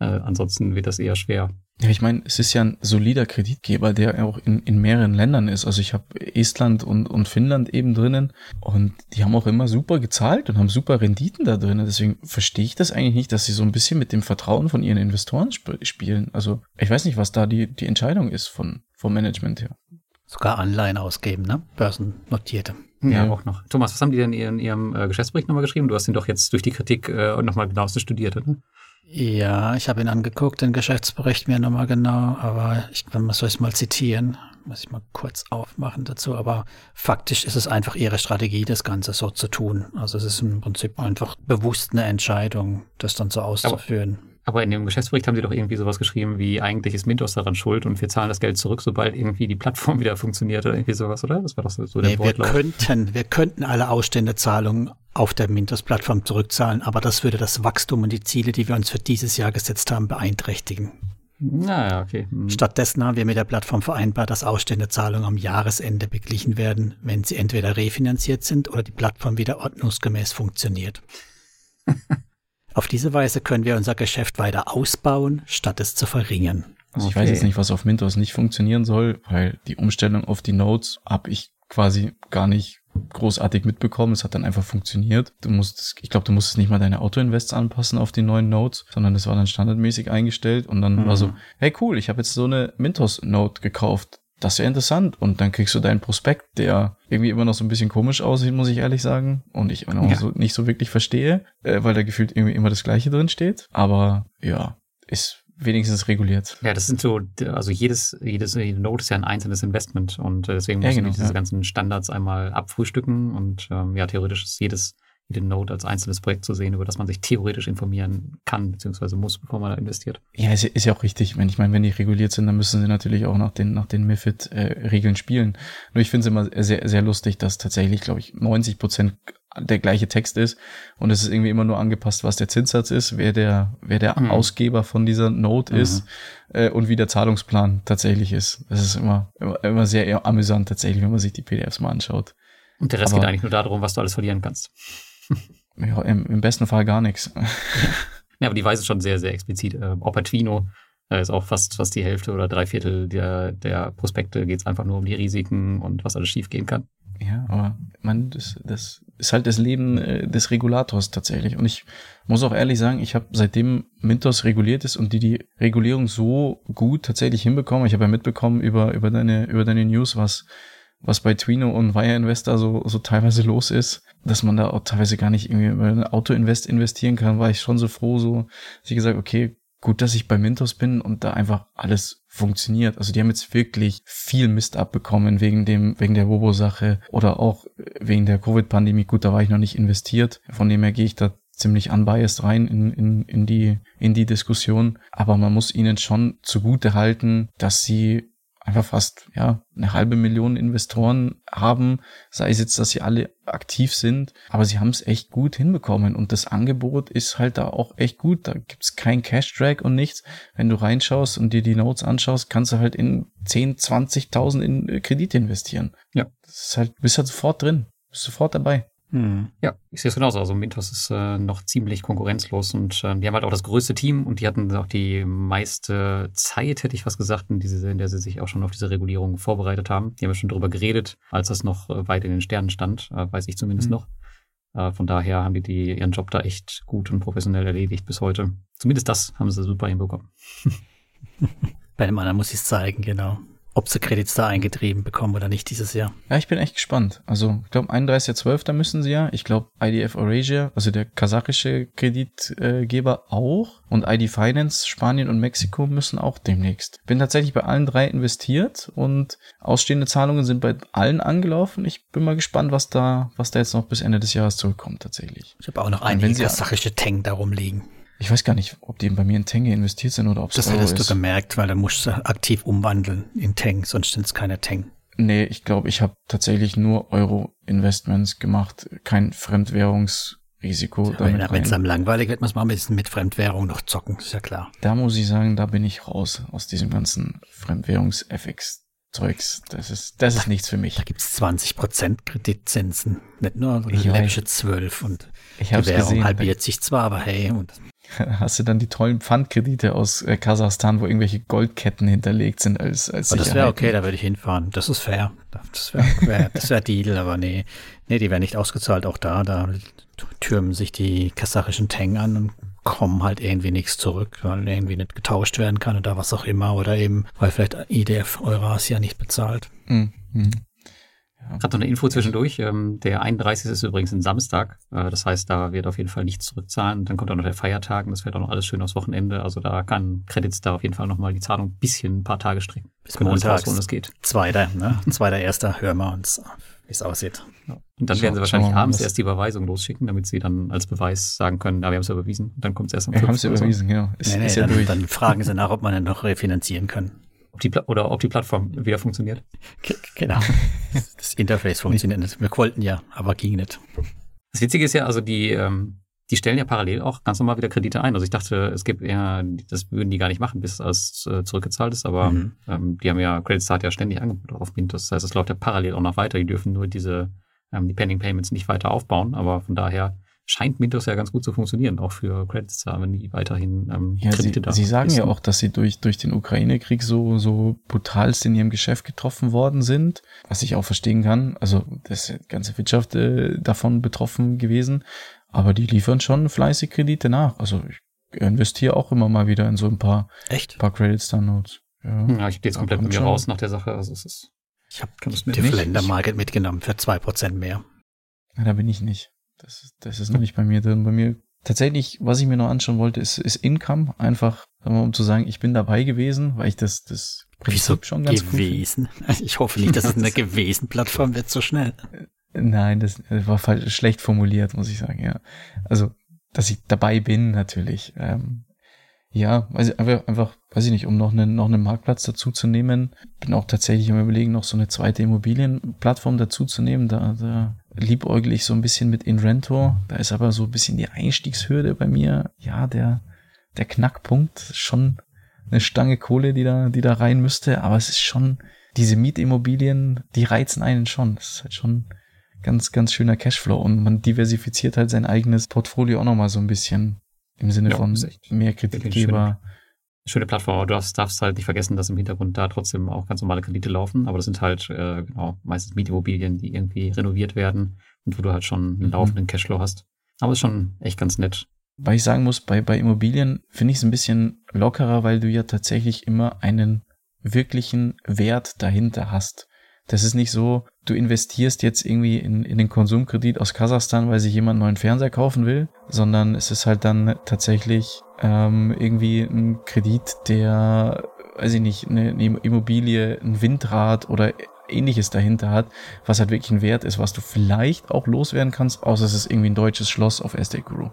äh, ansonsten wird das eher schwer. Ja, ich meine, es ist ja ein solider Kreditgeber, der auch in, in mehreren Ländern ist. Also ich habe Estland und, und Finnland eben drinnen und die haben auch immer super gezahlt und haben super Renditen da drinnen. Deswegen verstehe ich das eigentlich nicht, dass sie so ein bisschen mit dem Vertrauen von ihren Investoren sp spielen. Also ich weiß nicht, was da die, die Entscheidung ist von, vom Management her. Sogar Anleihen ausgeben, ne? Börsennotierte. Ja, ja, auch noch. Thomas, was haben die denn in ihrem äh, Geschäftsbericht nochmal geschrieben? Du hast ihn doch jetzt durch die Kritik äh, nochmal genauestens studiert, oder? Ja, ich habe ihn angeguckt, den Geschäftsbericht mir nochmal genau, aber ich soll es mal zitieren. Muss ich mal kurz aufmachen dazu, aber faktisch ist es einfach ihre Strategie, das Ganze so zu tun. Also es ist im Prinzip einfach bewusst eine Entscheidung, das dann so auszuführen. Aber aber in dem Geschäftsbericht haben sie doch irgendwie sowas geschrieben, wie eigentlich ist Mintos daran schuld und wir zahlen das Geld zurück, sobald irgendwie die Plattform <laughs> wieder funktioniert oder irgendwie sowas, oder? Das war doch so, der nee, Wortlaut. Wir könnten, wir könnten alle Ausständezahlungen auf der Mintos-Plattform zurückzahlen, aber das würde das Wachstum und die Ziele, die wir uns für dieses Jahr gesetzt haben, beeinträchtigen. Naja, okay. Hm. Stattdessen haben wir mit der Plattform vereinbart, dass Ausständezahlungen am Jahresende beglichen werden, wenn sie entweder refinanziert sind oder die Plattform wieder ordnungsgemäß funktioniert. <laughs> Auf diese Weise können wir unser Geschäft weiter ausbauen, statt es zu verringern. Also ich weiß jetzt nicht, was auf Mintos nicht funktionieren soll, weil die Umstellung auf die Nodes habe ich quasi gar nicht großartig mitbekommen. Es hat dann einfach funktioniert. Du musst, ich glaube, du musstest nicht mal deine Auto-Invests anpassen auf die neuen Nodes, sondern das war dann standardmäßig eingestellt und dann mhm. war so, hey cool, ich habe jetzt so eine Mintos-Node gekauft das ist ja interessant. Und dann kriegst du deinen Prospekt, der irgendwie immer noch so ein bisschen komisch aussieht, muss ich ehrlich sagen. Und ich auch ja. so, nicht so wirklich verstehe, äh, weil da gefühlt irgendwie immer das Gleiche drin steht. Aber ja, ist wenigstens reguliert. Ja, das sind so, also jedes, jedes, jede Note ist ja ein einzelnes Investment und äh, deswegen muss ja, genau, diese ja. ganzen Standards einmal abfrühstücken und ähm, ja, theoretisch ist jedes jede Node als einzelnes Projekt zu sehen, über das man sich theoretisch informieren kann bzw. muss, bevor man da investiert. Ja, ist, ist ja auch richtig. Wenn ich meine, wenn die reguliert sind, dann müssen sie natürlich auch nach den nach den MiFID-Regeln äh, spielen. Nur ich finde es immer sehr sehr lustig, dass tatsächlich, glaube ich, 90 Prozent der gleiche Text ist und es ist irgendwie immer nur angepasst, was der Zinssatz ist, wer der wer der mhm. Ausgeber von dieser Node mhm. ist äh, und wie der Zahlungsplan tatsächlich ist. Das ist immer immer, immer sehr amüsant tatsächlich, wenn man sich die PDFs mal anschaut. Und der Rest Aber, geht eigentlich nur darum, was du alles verlieren kannst. Ja, im, im besten Fall gar nichts. <laughs> Ja, aber die weisen schon sehr, sehr explizit. Äh, auch bei Twino äh, ist auch fast, fast die Hälfte oder drei Viertel der, der Prospekte geht es einfach nur um die Risiken und was alles schief gehen kann. Ja, aber man, das, das ist halt das Leben äh, des Regulators tatsächlich. Und ich muss auch ehrlich sagen, ich habe seitdem Mintos reguliert ist und die die Regulierung so gut tatsächlich hinbekommen. Ich habe ja mitbekommen über, über deine, über deine News, was was bei Twino und Wire Investor so, so teilweise los ist, dass man da auch teilweise gar nicht irgendwie über ein Auto-Invest investieren kann, war ich schon so froh, so, dass ich gesagt, okay, gut, dass ich bei Mintos bin und da einfach alles funktioniert. Also die haben jetzt wirklich viel Mist abbekommen wegen dem, wegen der Robo-Sache oder auch wegen der Covid-Pandemie. Gut, da war ich noch nicht investiert. Von dem her gehe ich da ziemlich unbiased rein in, in, in die, in die Diskussion. Aber man muss ihnen schon zugute halten, dass sie einfach fast ja eine halbe Million Investoren haben, sei es jetzt, dass sie alle aktiv sind, aber sie haben es echt gut hinbekommen und das Angebot ist halt da auch echt gut. Da gibt's kein Cash-Track und nichts. Wenn du reinschaust und dir die Notes anschaust, kannst du halt in 10, 20.000 in äh, Kredite investieren. Ja. Das ist halt, bist halt sofort drin, bist sofort dabei. Hm. Ja, ich sehe es genauso. Also Mintos ist äh, noch ziemlich konkurrenzlos und äh, die haben halt auch das größte Team und die hatten auch die meiste Zeit, hätte ich was gesagt, in, diese, in der sie sich auch schon auf diese Regulierung vorbereitet haben. Die haben ja schon drüber geredet, als das noch äh, weit in den Sternen stand, äh, weiß ich zumindest mhm. noch. Äh, von daher haben die, die ihren Job da echt gut und professionell erledigt bis heute. Zumindest das haben sie super hinbekommen. Bei dem anderen muss ich es zeigen, genau ob sie Credits da eingetrieben bekommen oder nicht dieses Jahr. Ja, ich bin echt gespannt. Also, ich glaube, 31.12. müssen sie ja. Ich glaube, IDF Eurasia, also der kasachische Kreditgeber auch. Und ID Finance, Spanien und Mexiko müssen auch demnächst. Bin tatsächlich bei allen drei investiert und ausstehende Zahlungen sind bei allen angelaufen. Ich bin mal gespannt, was da, was da jetzt noch bis Ende des Jahres zurückkommt, tatsächlich. Ich habe auch noch einige kasachische Tang darum liegen. Ich weiß gar nicht, ob die bei mir in Tenge investiert sind oder ob es Das Euro hättest ist. du gemerkt, weil da musst du aktiv umwandeln in Teng, sonst sind es keine Teng. Nee, ich glaube, ich habe tatsächlich nur Euro-Investments gemacht, kein Fremdwährungsrisiko. Wenn es am langweilig wird, muss man ein bisschen mit Fremdwährung noch zocken, ist ja klar. Da muss ich sagen, da bin ich raus aus diesem ganzen Fremdwährungs-FX. Zeugs, das ist, das ist nichts für mich. Da gibt's 20% Kreditzinsen, nicht nur läppische 12 und ich die Währung gesehen, halbiert sich zwar, aber hey. Und <laughs> hast du dann die tollen Pfandkredite aus äh, Kasachstan, wo irgendwelche Goldketten hinterlegt sind als, als aber Das wäre okay, da würde ich hinfahren. Das ist fair. Das wäre wär, das wär Deal, aber nee. Nee, die werden nicht ausgezahlt, auch da. Da türmen sich die kasachischen Teng an und kommen halt irgendwie nichts zurück, weil irgendwie nicht getauscht werden kann oder was auch immer. Oder eben, weil vielleicht IDF Eurasia nicht bezahlt. Mhm. Ja. Gerade noch eine Info zwischendurch. Ähm, der 31. ist übrigens ein Samstag. Äh, das heißt, da wird auf jeden Fall nichts zurückzahlen. Dann kommt auch noch der Feiertag und das fällt auch noch alles schön aufs Wochenende. Also da kann Credits da auf jeden Fall nochmal die Zahlung ein bisschen, ein paar Tage strecken. Bis Montags. es geht. Zweiter, ne? Zweiter, erster, hören wir uns, wie es aussieht. Ja. Und dann werden sie wahrscheinlich abends erst die Überweisung losschicken, damit sie dann als Beweis sagen können, ja, wir haben es überwiesen. Und dann kommt es erst am Wir haben es überwiesen, genau. Ist, nee, nee, ist ja dann, durch. dann fragen sie nach, ob man dann noch refinanzieren können. Ob die, oder ob die Plattform wieder funktioniert. Genau. <laughs> Das Interface funktioniert nicht. Wir wollten ja, aber ging nicht. Das Witzige ist ja, also die, ähm, die stellen ja parallel auch ganz normal wieder Kredite ein. Also ich dachte, es gibt eher, das würden die gar nicht machen, bis alles äh, zurückgezahlt ist, aber mhm. ähm, die haben ja, Credit Start ja ständig Angebote auf Mint. Das heißt, es läuft ja parallel auch noch weiter. Die dürfen nur diese, ähm, die Pending Payments nicht weiter aufbauen, aber von daher scheint Mintos ja ganz gut zu funktionieren, auch für Credits, wenn die weiterhin ähm, ja, Kredite sie, da Sie sagen ist. ja auch, dass sie durch, durch den Ukraine-Krieg so, so brutalst in ihrem Geschäft getroffen worden sind, was ich auch verstehen kann. Also, das ist die ganze Wirtschaft äh, davon betroffen gewesen, aber die liefern schon fleißig Kredite nach. Also, ich investiere auch immer mal wieder in so ein paar, Echt? paar Credit Star Notes. Ja, ja ich gehe jetzt komplett mit mir raus nach der Sache. Also, es ist, ich habe die Flender Market mitgenommen für zwei Prozent mehr. Ja, da bin ich nicht. Das, ist, das ist noch nicht bei mir drin. Bei mir tatsächlich, was ich mir noch anschauen wollte, ist, ist Income. Einfach, um zu sagen, ich bin dabei gewesen, weil ich das, das Prinzip Wieso schon ganz gewesen? Gut ich hoffe nicht, dass es eine <laughs> gewesen Plattform wird so schnell. Nein, das war falsch, schlecht formuliert, muss ich sagen, ja. Also, dass ich dabei bin, natürlich. Ähm, ja, also einfach, weiß ich nicht, um noch einen, noch einen Marktplatz dazu zu nehmen. Bin auch tatsächlich im Überlegen, noch so eine zweite Immobilienplattform dazu zu nehmen. Da, da liebäugel ich so ein bisschen mit Inrento. Da ist aber so ein bisschen die Einstiegshürde bei mir. Ja, der, der Knackpunkt. Schon eine Stange Kohle, die da, die da rein müsste. Aber es ist schon, diese Mietimmobilien, die reizen einen schon. Das ist halt schon ganz, ganz schöner Cashflow. Und man diversifiziert halt sein eigenes Portfolio auch nochmal so ein bisschen. Im Sinne ja, von mehr Kreditgeber. Schöne, Plattform, aber du darfst, darfst, halt nicht vergessen, dass im Hintergrund da trotzdem auch ganz normale Kredite laufen, aber das sind halt äh, genau meistens Mietimmobilien, die irgendwie renoviert werden und wo du halt schon einen mhm. laufenden Cashflow hast. Aber es ist schon echt ganz nett. Weil ich sagen muss, bei, bei Immobilien finde ich es ein bisschen lockerer, weil du ja tatsächlich immer einen wirklichen Wert dahinter hast. Das ist nicht so, du investierst jetzt irgendwie in, in den Konsumkredit aus Kasachstan, weil sich jemand einen neuen Fernseher kaufen will, sondern es ist halt dann tatsächlich ähm, irgendwie ein Kredit, der, weiß ich nicht, eine, eine Immobilie, ein Windrad oder ähnliches dahinter hat, was halt wirklich ein Wert ist, was du vielleicht auch loswerden kannst, außer es ist irgendwie ein deutsches Schloss auf Estate Guru.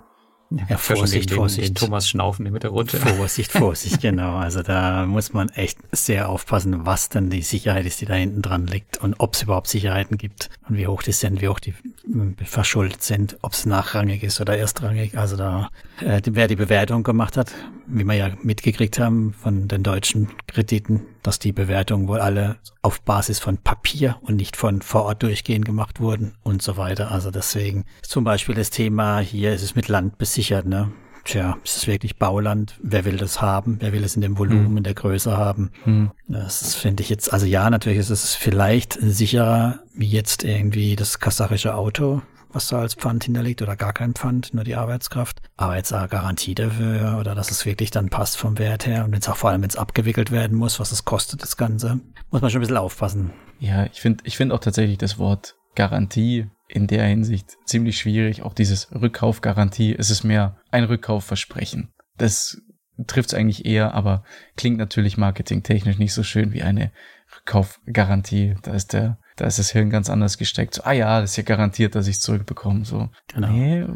Ja, Vorsicht, den, Vorsicht. Den Thomas Schnaufen im Hintergrund. Vorsicht, Vorsicht, <laughs> genau. Also da muss man echt sehr aufpassen, was dann die Sicherheit ist, die da hinten dran liegt und ob es überhaupt Sicherheiten gibt und wie hoch die sind, wie hoch die äh, verschuldet sind, ob es nachrangig ist oder erstrangig. Also da, äh, wer die Bewertung gemacht hat, wie wir ja mitgekriegt haben von den deutschen Krediten, dass die Bewertungen wohl alle auf Basis von Papier und nicht von vor Ort durchgehend gemacht wurden und so weiter. Also deswegen zum Beispiel das Thema hier ist es mit Land besichert, ne? Tja, ist es wirklich Bauland? Wer will das haben? Wer will es in dem Volumen, hm. in der Größe haben? Hm. Das finde ich jetzt, also ja, natürlich ist es vielleicht sicherer wie jetzt irgendwie das kasachische Auto, was da als Pfand hinterlegt oder gar kein Pfand, nur die Arbeitskraft. Aber jetzt eine Garantie dafür oder dass es wirklich dann passt vom Wert her und jetzt auch vor allem, wenn es abgewickelt werden muss, was es kostet, das Ganze, muss man schon ein bisschen aufpassen. Ja, ich finde ich finde auch tatsächlich das Wort Garantie in der Hinsicht ziemlich schwierig. Auch dieses Rückkaufgarantie, es ist mehr ein Rückkaufversprechen. Das trifft es eigentlich eher, aber klingt natürlich marketingtechnisch nicht so schön wie eine Rückkaufgarantie. Da ist der, da ist das Hirn ganz anders gesteckt. So, ah ja, das ist ja garantiert, dass ich es zurückbekomme. So, genau. nee,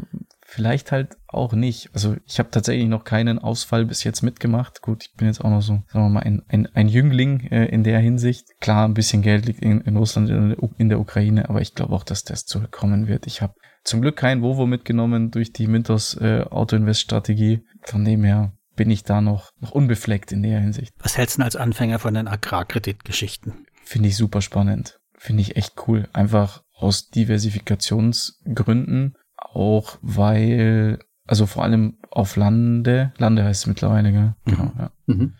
vielleicht halt auch nicht. Also ich habe tatsächlich noch keinen Ausfall bis jetzt mitgemacht. Gut, ich bin jetzt auch noch so, sagen wir mal, ein, ein, ein Jüngling äh, in der Hinsicht. Klar, ein bisschen Geld liegt in, in Russland, in, in der Ukraine, aber ich glaube auch, dass das zurückkommen wird. Ich habe zum Glück kein Vovo mitgenommen durch die Mintos äh, Auto-Invest-Strategie. Von dem her bin ich da noch, noch unbefleckt in der Hinsicht. Was hältst du als Anfänger von den Agrarkreditgeschichten? Finde ich super spannend. Finde ich echt cool. Einfach aus Diversifikationsgründen. Auch weil, also vor allem auf Lande, Lande heißt es mittlerweile, gell? Mhm. Genau, ja. Mhm.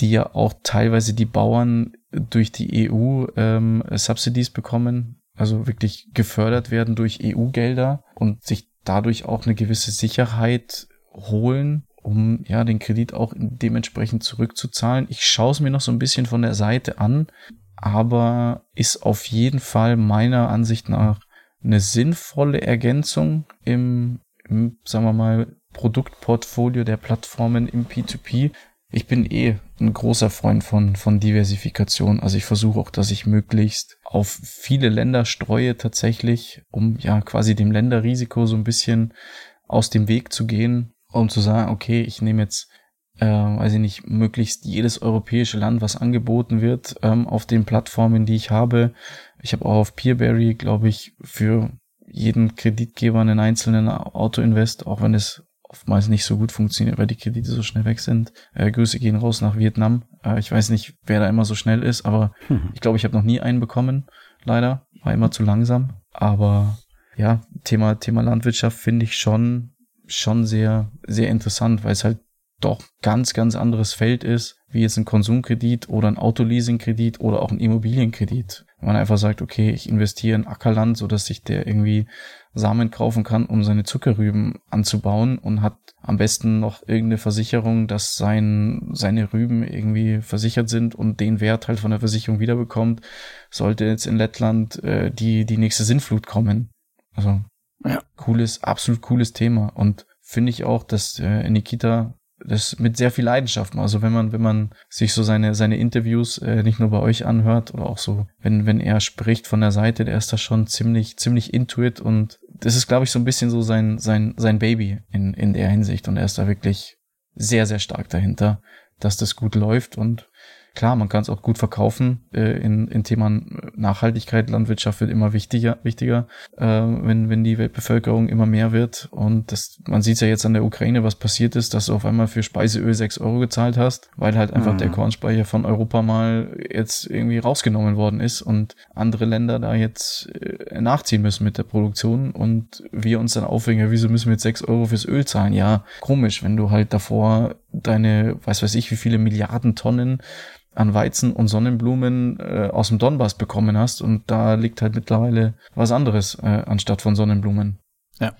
Die ja auch teilweise die Bauern durch die EU ähm, Subsidies bekommen, also wirklich gefördert werden durch EU-Gelder und sich dadurch auch eine gewisse Sicherheit holen um ja den Kredit auch dementsprechend zurückzuzahlen. Ich schaue es mir noch so ein bisschen von der Seite an, aber ist auf jeden Fall meiner Ansicht nach eine sinnvolle Ergänzung im, im sagen wir mal, Produktportfolio der Plattformen im P2P. Ich bin eh ein großer Freund von, von Diversifikation. Also ich versuche auch, dass ich möglichst auf viele Länder streue tatsächlich, um ja quasi dem Länderrisiko so ein bisschen aus dem Weg zu gehen um zu sagen, okay, ich nehme jetzt, äh, weiß ich nicht, möglichst jedes europäische Land, was angeboten wird, ähm, auf den Plattformen, die ich habe. Ich habe auch auf Peerberry, glaube ich, für jeden Kreditgeber einen einzelnen Auto-Invest, auch wenn es oftmals nicht so gut funktioniert, weil die Kredite so schnell weg sind. Äh, Grüße gehen raus nach Vietnam. Äh, ich weiß nicht, wer da immer so schnell ist, aber mhm. ich glaube, ich habe noch nie einen bekommen. Leider. War immer zu langsam. Aber ja, Thema, Thema Landwirtschaft finde ich schon schon sehr, sehr interessant, weil es halt doch ganz, ganz anderes Feld ist, wie jetzt ein Konsumkredit oder ein Autoleasingkredit oder auch ein Immobilienkredit. Wenn man einfach sagt, okay, ich investiere in Ackerland, so dass sich der irgendwie Samen kaufen kann, um seine Zuckerrüben anzubauen und hat am besten noch irgendeine Versicherung, dass sein, seine Rüben irgendwie versichert sind und den Wert halt von der Versicherung wiederbekommt, sollte jetzt in Lettland äh, die, die nächste Sinnflut kommen. Also ja. Cooles, absolut cooles Thema. Und finde ich auch, dass äh, Nikita das mit sehr viel Leidenschaft. Also wenn man, wenn man sich so seine, seine Interviews äh, nicht nur bei euch anhört oder auch so, wenn, wenn er spricht von der Seite, der ist da schon ziemlich, ziemlich intuit und das ist, glaube ich, so ein bisschen so sein, sein, sein Baby in, in der Hinsicht und er ist da wirklich sehr, sehr stark dahinter, dass das gut läuft und Klar, man kann es auch gut verkaufen. Äh, in, in Thema Nachhaltigkeit, Landwirtschaft wird immer wichtiger, wichtiger, äh, wenn, wenn die Weltbevölkerung immer mehr wird. Und das, man sieht ja jetzt an der Ukraine, was passiert ist, dass du auf einmal für Speiseöl sechs Euro gezahlt hast, weil halt einfach mhm. der Kornspeicher von Europa mal jetzt irgendwie rausgenommen worden ist und andere Länder da jetzt äh, nachziehen müssen mit der Produktion und wir uns dann aufregen, ja, wieso müssen wir jetzt sechs Euro fürs Öl zahlen? Ja, komisch, wenn du halt davor deine, weiß weiß ich, wie viele Milliarden Tonnen an Weizen und Sonnenblumen äh, aus dem Donbass bekommen hast und da liegt halt mittlerweile was anderes äh, anstatt von Sonnenblumen. Ja.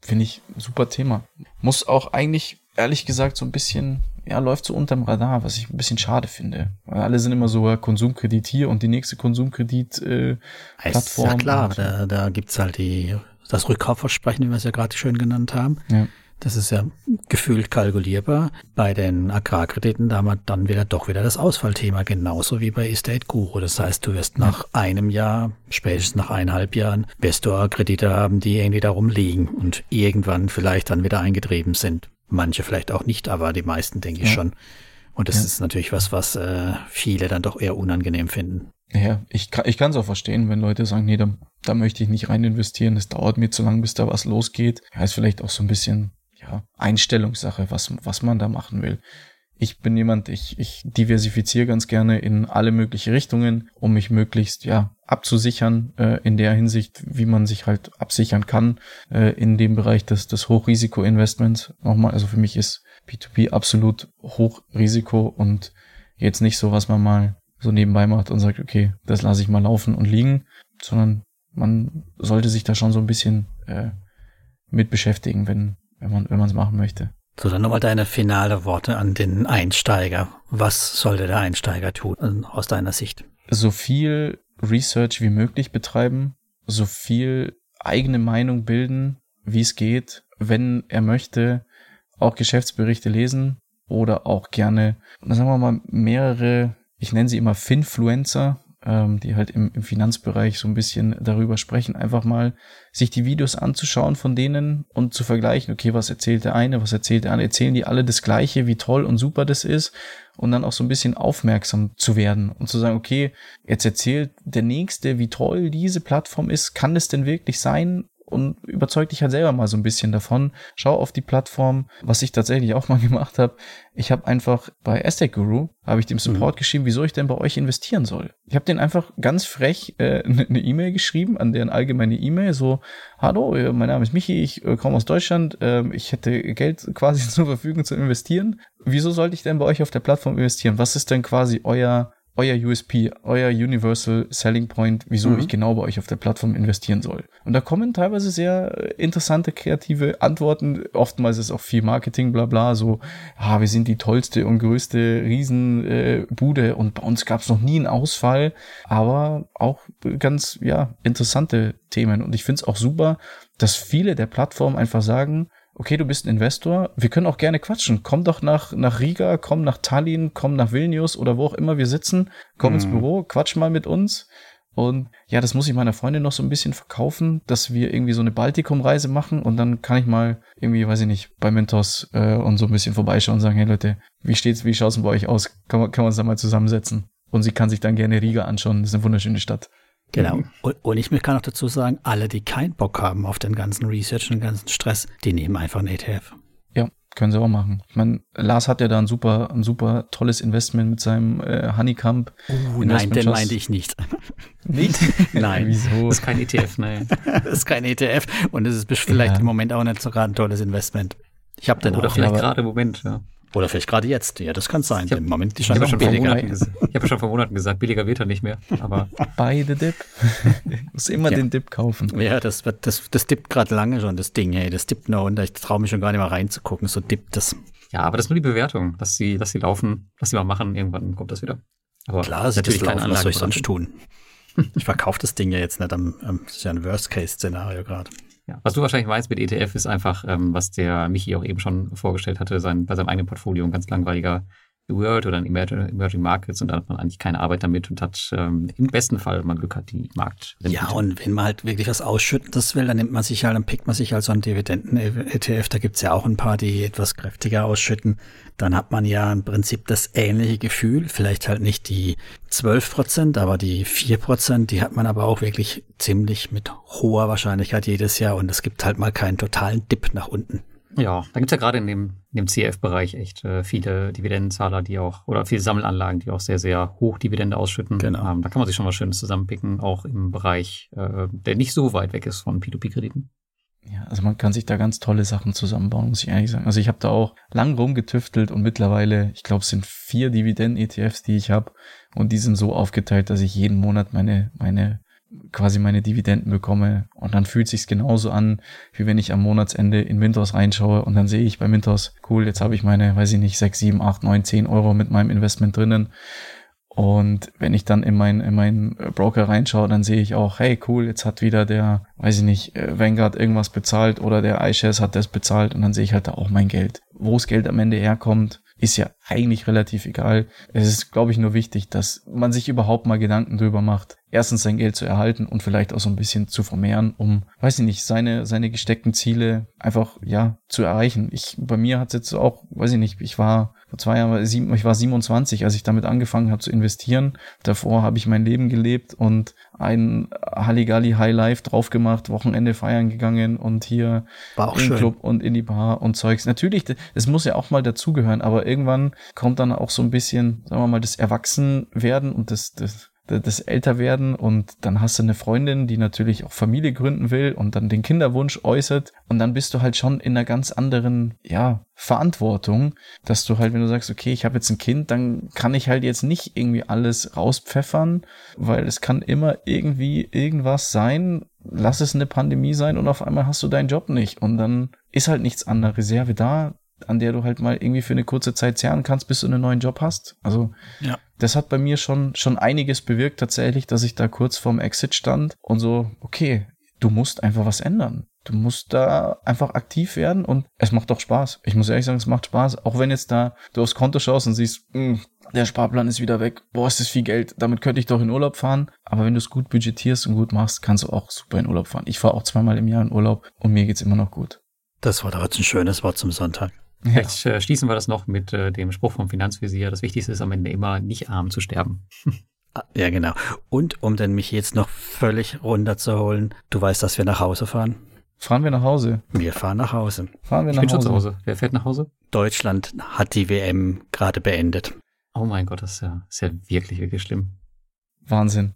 Finde ich super Thema. Muss auch eigentlich, ehrlich gesagt, so ein bisschen, ja, läuft so unterm Radar, was ich ein bisschen schade finde. Weil alle sind immer so, ja, Konsumkredit hier und die nächste Konsumkredit-Plattform. Äh, ja klar, da, da gibt's halt die, das Rückkaufversprechen, wie wir es ja gerade schön genannt haben. Ja. Das ist ja gefühlt kalkulierbar. Bei den Agrarkrediten da haben wir dann wieder doch wieder das Ausfallthema, genauso wie bei Estate Guru. Das heißt, du wirst nach einem Jahr, spätestens nach eineinhalb Jahren, wirst du Kredite haben, die irgendwie darum liegen und irgendwann vielleicht dann wieder eingetrieben sind. Manche vielleicht auch nicht, aber die meisten denke ich ja. schon. Und das ja. ist natürlich was, was äh, viele dann doch eher unangenehm finden. Ja, ich kann ich kann es auch verstehen, wenn Leute sagen, nee, da, da möchte ich nicht rein investieren, es dauert mir zu lang, bis da was losgeht. Ja, ist vielleicht auch so ein bisschen ja, Einstellungssache, was, was man da machen will. Ich bin jemand, ich, ich diversifiziere ganz gerne in alle mögliche Richtungen, um mich möglichst ja abzusichern äh, in der Hinsicht, wie man sich halt absichern kann äh, in dem Bereich des, des Hochrisiko-Investments. Nochmal, also für mich ist P2P absolut Hochrisiko und jetzt nicht so, was man mal so nebenbei macht und sagt, okay, das lasse ich mal laufen und liegen, sondern man sollte sich da schon so ein bisschen äh, mit beschäftigen, wenn, wenn man wenn man es machen möchte. So, dann nochmal deine finale Worte an den Einsteiger. Was sollte der Einsteiger tun also aus deiner Sicht? So viel Research wie möglich betreiben, so viel eigene Meinung bilden, wie es geht, wenn er möchte, auch Geschäftsberichte lesen oder auch gerne, sagen wir mal, mehrere, ich nenne sie immer Finfluencer, ähm, die halt im, im Finanzbereich so ein bisschen darüber sprechen, einfach mal sich die Videos anzuschauen von denen und zu vergleichen, okay, was erzählt der eine, was erzählt der andere, erzählen die alle das Gleiche, wie toll und super das ist? Und dann auch so ein bisschen aufmerksam zu werden und zu sagen, okay, jetzt erzählt der Nächste, wie toll diese Plattform ist, kann es denn wirklich sein? Und überzeug dich halt selber mal so ein bisschen davon. Schau auf die Plattform, was ich tatsächlich auch mal <laughs> gemacht habe. Ich habe einfach bei Aztec Guru, habe ich dem Support mhm. geschrieben, wieso ich denn bei euch investieren soll. Ich habe den einfach ganz frech äh, eine <laughs> E-Mail geschrieben, an deren allgemeine E-Mail, so, hallo, äh, mein Name ist Michi, ich äh, komme aus Deutschland, äh, ich hätte Geld <laughs> quasi zur Verfügung zu investieren. Wieso sollte ich denn bei euch auf der Plattform investieren? Was ist denn quasi euer euer USP, euer Universal Selling Point, wieso mhm. ich genau bei euch auf der Plattform investieren soll. Und da kommen teilweise sehr interessante, kreative Antworten. Oftmals ist auch viel Marketing, bla bla, so, ah, wir sind die tollste und größte Riesenbude äh, und bei uns gab es noch nie einen Ausfall, aber auch ganz, ja, interessante Themen. Und ich finde es auch super, dass viele der Plattformen einfach sagen, okay, du bist ein Investor, wir können auch gerne quatschen. Komm doch nach, nach Riga, komm nach Tallinn, komm nach Vilnius oder wo auch immer wir sitzen, komm mhm. ins Büro, quatsch mal mit uns. Und ja, das muss ich meiner Freundin noch so ein bisschen verkaufen, dass wir irgendwie so eine Baltikum-Reise machen und dann kann ich mal irgendwie, weiß ich nicht, bei Mentos äh, und so ein bisschen vorbeischauen und sagen, hey Leute, wie steht's, wie schaut's denn bei euch aus? Kann man, kann man uns da mal zusammensetzen? Und sie kann sich dann gerne Riga anschauen. Das ist eine wunderschöne Stadt. Genau. Mhm. Und, und ich kann auch dazu sagen, alle, die keinen Bock haben auf den ganzen Research und den ganzen Stress, die nehmen einfach einen ETF. Ja, können sie auch machen. Ich meine, Lars hat ja da ein super, ein super tolles Investment mit seinem äh, Honeycomb. Uh, nein, den meinte ich nicht. <laughs> Nicht? <laughs> nein. Wieso? Das ist kein ETF, nein. das <laughs> ist kein ETF und es ist vielleicht ja. im Moment auch nicht so gerade ein tolles Investment. Ich habe den Oder auch. vielleicht gerade im Moment, ja. Oder vielleicht gerade jetzt. Ja, das kann sein. Hab, Im Moment die ich habe schon, billiger. ich hab schon vor Monaten gesagt, billiger wird er nicht mehr. Aber <laughs> beide Dip. <laughs> muss immer ja. den Dip kaufen. Ja, das das, das dippt gerade lange schon, das Ding. Hey, das dippt noch und ich traue mich schon gar nicht mehr reinzugucken. So dippt das. Ja, aber das ist nur die Bewertung, dass sie, dass sie laufen, dass sie mal machen. Irgendwann kommt das wieder. Aber Klar, das natürlich keine Anlage. Was soll ich sonst tun? <laughs> ich verkaufe das Ding ja jetzt nicht am, am das ist ja ein Worst-Case-Szenario gerade. Ja. Was du wahrscheinlich weißt mit ETF ist einfach, ähm, was der Michi auch eben schon vorgestellt hatte, sein, bei seinem eigenen Portfolio ein ganz langweiliger Word oder ein Emerging Markets und da hat man eigentlich keine Arbeit damit und hat ähm, im besten Fall, wenn man Glück hat, die Markt. Ja, und wenn man halt wirklich was Ausschüttendes will, dann nimmt man sich halt, dann pickt man sich halt so einen Dividenden-ETF, da gibt's ja auch ein paar, die etwas kräftiger ausschütten. Dann hat man ja im Prinzip das ähnliche Gefühl, vielleicht halt nicht die 12 Prozent, aber die 4 Prozent, die hat man aber auch wirklich ziemlich mit hoher Wahrscheinlichkeit jedes Jahr und es gibt halt mal keinen totalen Dip nach unten. Ja, da gibt's ja gerade in dem, in dem CF-Bereich echt äh, viele Dividendenzahler, die auch, oder viele Sammelanlagen, die auch sehr, sehr hoch Dividende ausschütten. Genau. Ähm, da kann man sich schon was Schönes zusammenpicken, auch im Bereich, äh, der nicht so weit weg ist von P2P-Krediten. Ja, also man kann sich da ganz tolle Sachen zusammenbauen, muss ich ehrlich sagen. Also ich habe da auch lang rumgetüftelt und mittlerweile, ich glaube, es sind vier Dividenden-ETFs, die ich habe. Und die sind so aufgeteilt, dass ich jeden Monat meine, meine quasi meine Dividenden bekomme. Und dann fühlt sich's genauso an, wie wenn ich am Monatsende in Mintos reinschaue und dann sehe ich bei Mintos, cool, jetzt habe ich meine, weiß ich nicht, 6, 7, 8, 9, 10 Euro mit meinem Investment drinnen. Und wenn ich dann in meinen in meinen Broker reinschaue, dann sehe ich auch, hey, cool, jetzt hat wieder der, weiß ich nicht, äh, Vanguard irgendwas bezahlt oder der iShares hat das bezahlt und dann sehe ich halt da auch mein Geld. Wo das Geld am Ende herkommt, ist ja eigentlich relativ egal. Es ist, glaube ich, nur wichtig, dass man sich überhaupt mal Gedanken drüber macht, erstens sein Geld zu erhalten und vielleicht auch so ein bisschen zu vermehren, um, weiß ich nicht, seine, seine gesteckten Ziele einfach, ja, zu erreichen. Ich, bei mir hat es jetzt auch, weiß ich nicht, ich war vor zwei Jahren, ich war 27, als ich damit angefangen habe zu investieren. Davor habe ich mein Leben gelebt und ein Halligalli High Life drauf gemacht, Wochenende feiern gegangen und hier im schön. Club und in die Bar und Zeugs. Natürlich, das muss ja auch mal dazugehören, aber irgendwann kommt dann auch so ein bisschen, sagen wir mal, das Erwachsenwerden und das, das das Älterwerden und dann hast du eine Freundin, die natürlich auch Familie gründen will und dann den Kinderwunsch äußert und dann bist du halt schon in einer ganz anderen, ja, Verantwortung, dass du halt, wenn du sagst, okay, ich habe jetzt ein Kind, dann kann ich halt jetzt nicht irgendwie alles rauspfeffern, weil es kann immer irgendwie irgendwas sein, lass es eine Pandemie sein und auf einmal hast du deinen Job nicht und dann ist halt nichts an der Reserve da, an der du halt mal irgendwie für eine kurze Zeit zehren kannst, bis du einen neuen Job hast. Also ja. Das hat bei mir schon, schon einiges bewirkt tatsächlich, dass ich da kurz vorm Exit stand und so, okay, du musst einfach was ändern. Du musst da einfach aktiv werden und es macht doch Spaß. Ich muss ehrlich sagen, es macht Spaß. Auch wenn jetzt da du aufs Konto schaust und siehst, hm, der Sparplan ist wieder weg. Boah, ist das viel Geld. Damit könnte ich doch in Urlaub fahren. Aber wenn du es gut budgetierst und gut machst, kannst du auch super in Urlaub fahren. Ich fahre auch zweimal im Jahr in Urlaub und mir geht's immer noch gut. Das war jetzt ein schönes Wort zum Sonntag. Ja. Vielleicht äh, schließen wir das noch mit äh, dem Spruch vom Finanzvisier. Das Wichtigste ist am Ende immer, nicht arm zu sterben. <laughs> Ah, ja, genau. Und um den mich jetzt noch völlig runterzuholen, du weißt, dass wir nach Hause fahren. Fahren wir nach Hause? Wir fahren nach Hause. Fahren wir ich nach bin Hause? schon zu Hause. Wer fährt nach Hause? Deutschland hat die WM gerade beendet. Oh mein Gott, das ist ja, ist ja wirklich, wirklich schlimm. Wahnsinn.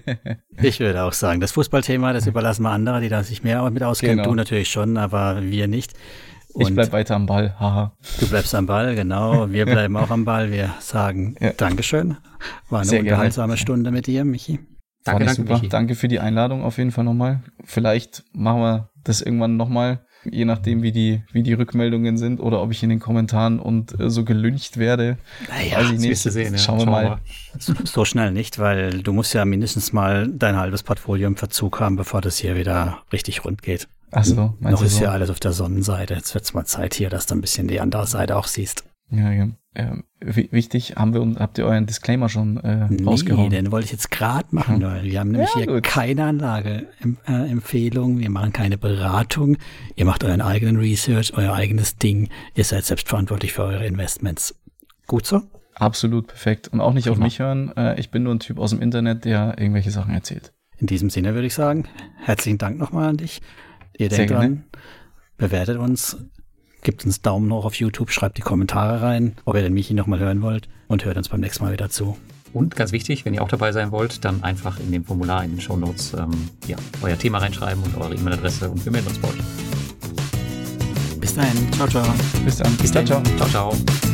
<laughs> ich würde auch sagen, das Fußballthema, das überlassen wir andere, die da sich mehr mit auskennen. Genau. Du natürlich schon, aber wir nicht. Und ich bleib weiter am Ball, haha. Du bleibst am Ball, genau. Wir bleiben auch am Ball. Wir sagen ja. Dankeschön. War eine Sehr unterhaltsame gerne. Stunde mit dir, Michi. Danke, danke, super. Michi. danke für die Einladung auf jeden Fall nochmal. Vielleicht machen wir das irgendwann nochmal je nachdem, wie die, wie die Rückmeldungen sind oder ob ich in den Kommentaren und äh, so gelüncht werde. Naja, weiß ich nicht. Sehen, ja. Schauen wir Schauen mal. So, so, schnell nicht, weil du musst ja mindestens mal dein halbes Portfolio im Verzug haben, bevor das hier wieder richtig rund geht. Ach so, Noch ist so? ja alles auf der Sonnenseite. Jetzt wird's mal Zeit hier, dass du ein bisschen die andere Seite auch siehst. Ja, ja. Ähm, wichtig, haben wir habt ihr euren Disclaimer schon äh, nee, rausgehauen? den wollte ich jetzt gerade machen, ja. weil wir haben nämlich ja, hier keine Anlageempfehlung, wir machen keine Beratung, ihr macht euren eigenen Research, euer eigenes Ding, ihr seid selbstverantwortlich für eure Investments. Gut so? Absolut perfekt. Und auch nicht Prima. auf mich hören. Äh, ich bin nur ein Typ aus dem Internet, der irgendwelche Sachen erzählt. In diesem Sinne würde ich sagen, herzlichen Dank nochmal an dich. Ihr denkt dran, bewertet uns, Gebt uns Daumen hoch auf YouTube, schreibt die Kommentare rein, ob ihr den Michi nochmal hören wollt und hört uns beim nächsten Mal wieder zu. Und ganz wichtig, wenn ihr auch dabei sein wollt, dann einfach in dem Formular in den Show Notes ähm, ja, euer Thema reinschreiben und eure E-Mail-Adresse und wir melden uns bei euch. Bis dahin. Ciao, ciao. Bis dann. Bis dann. Ciao, ciao. ciao.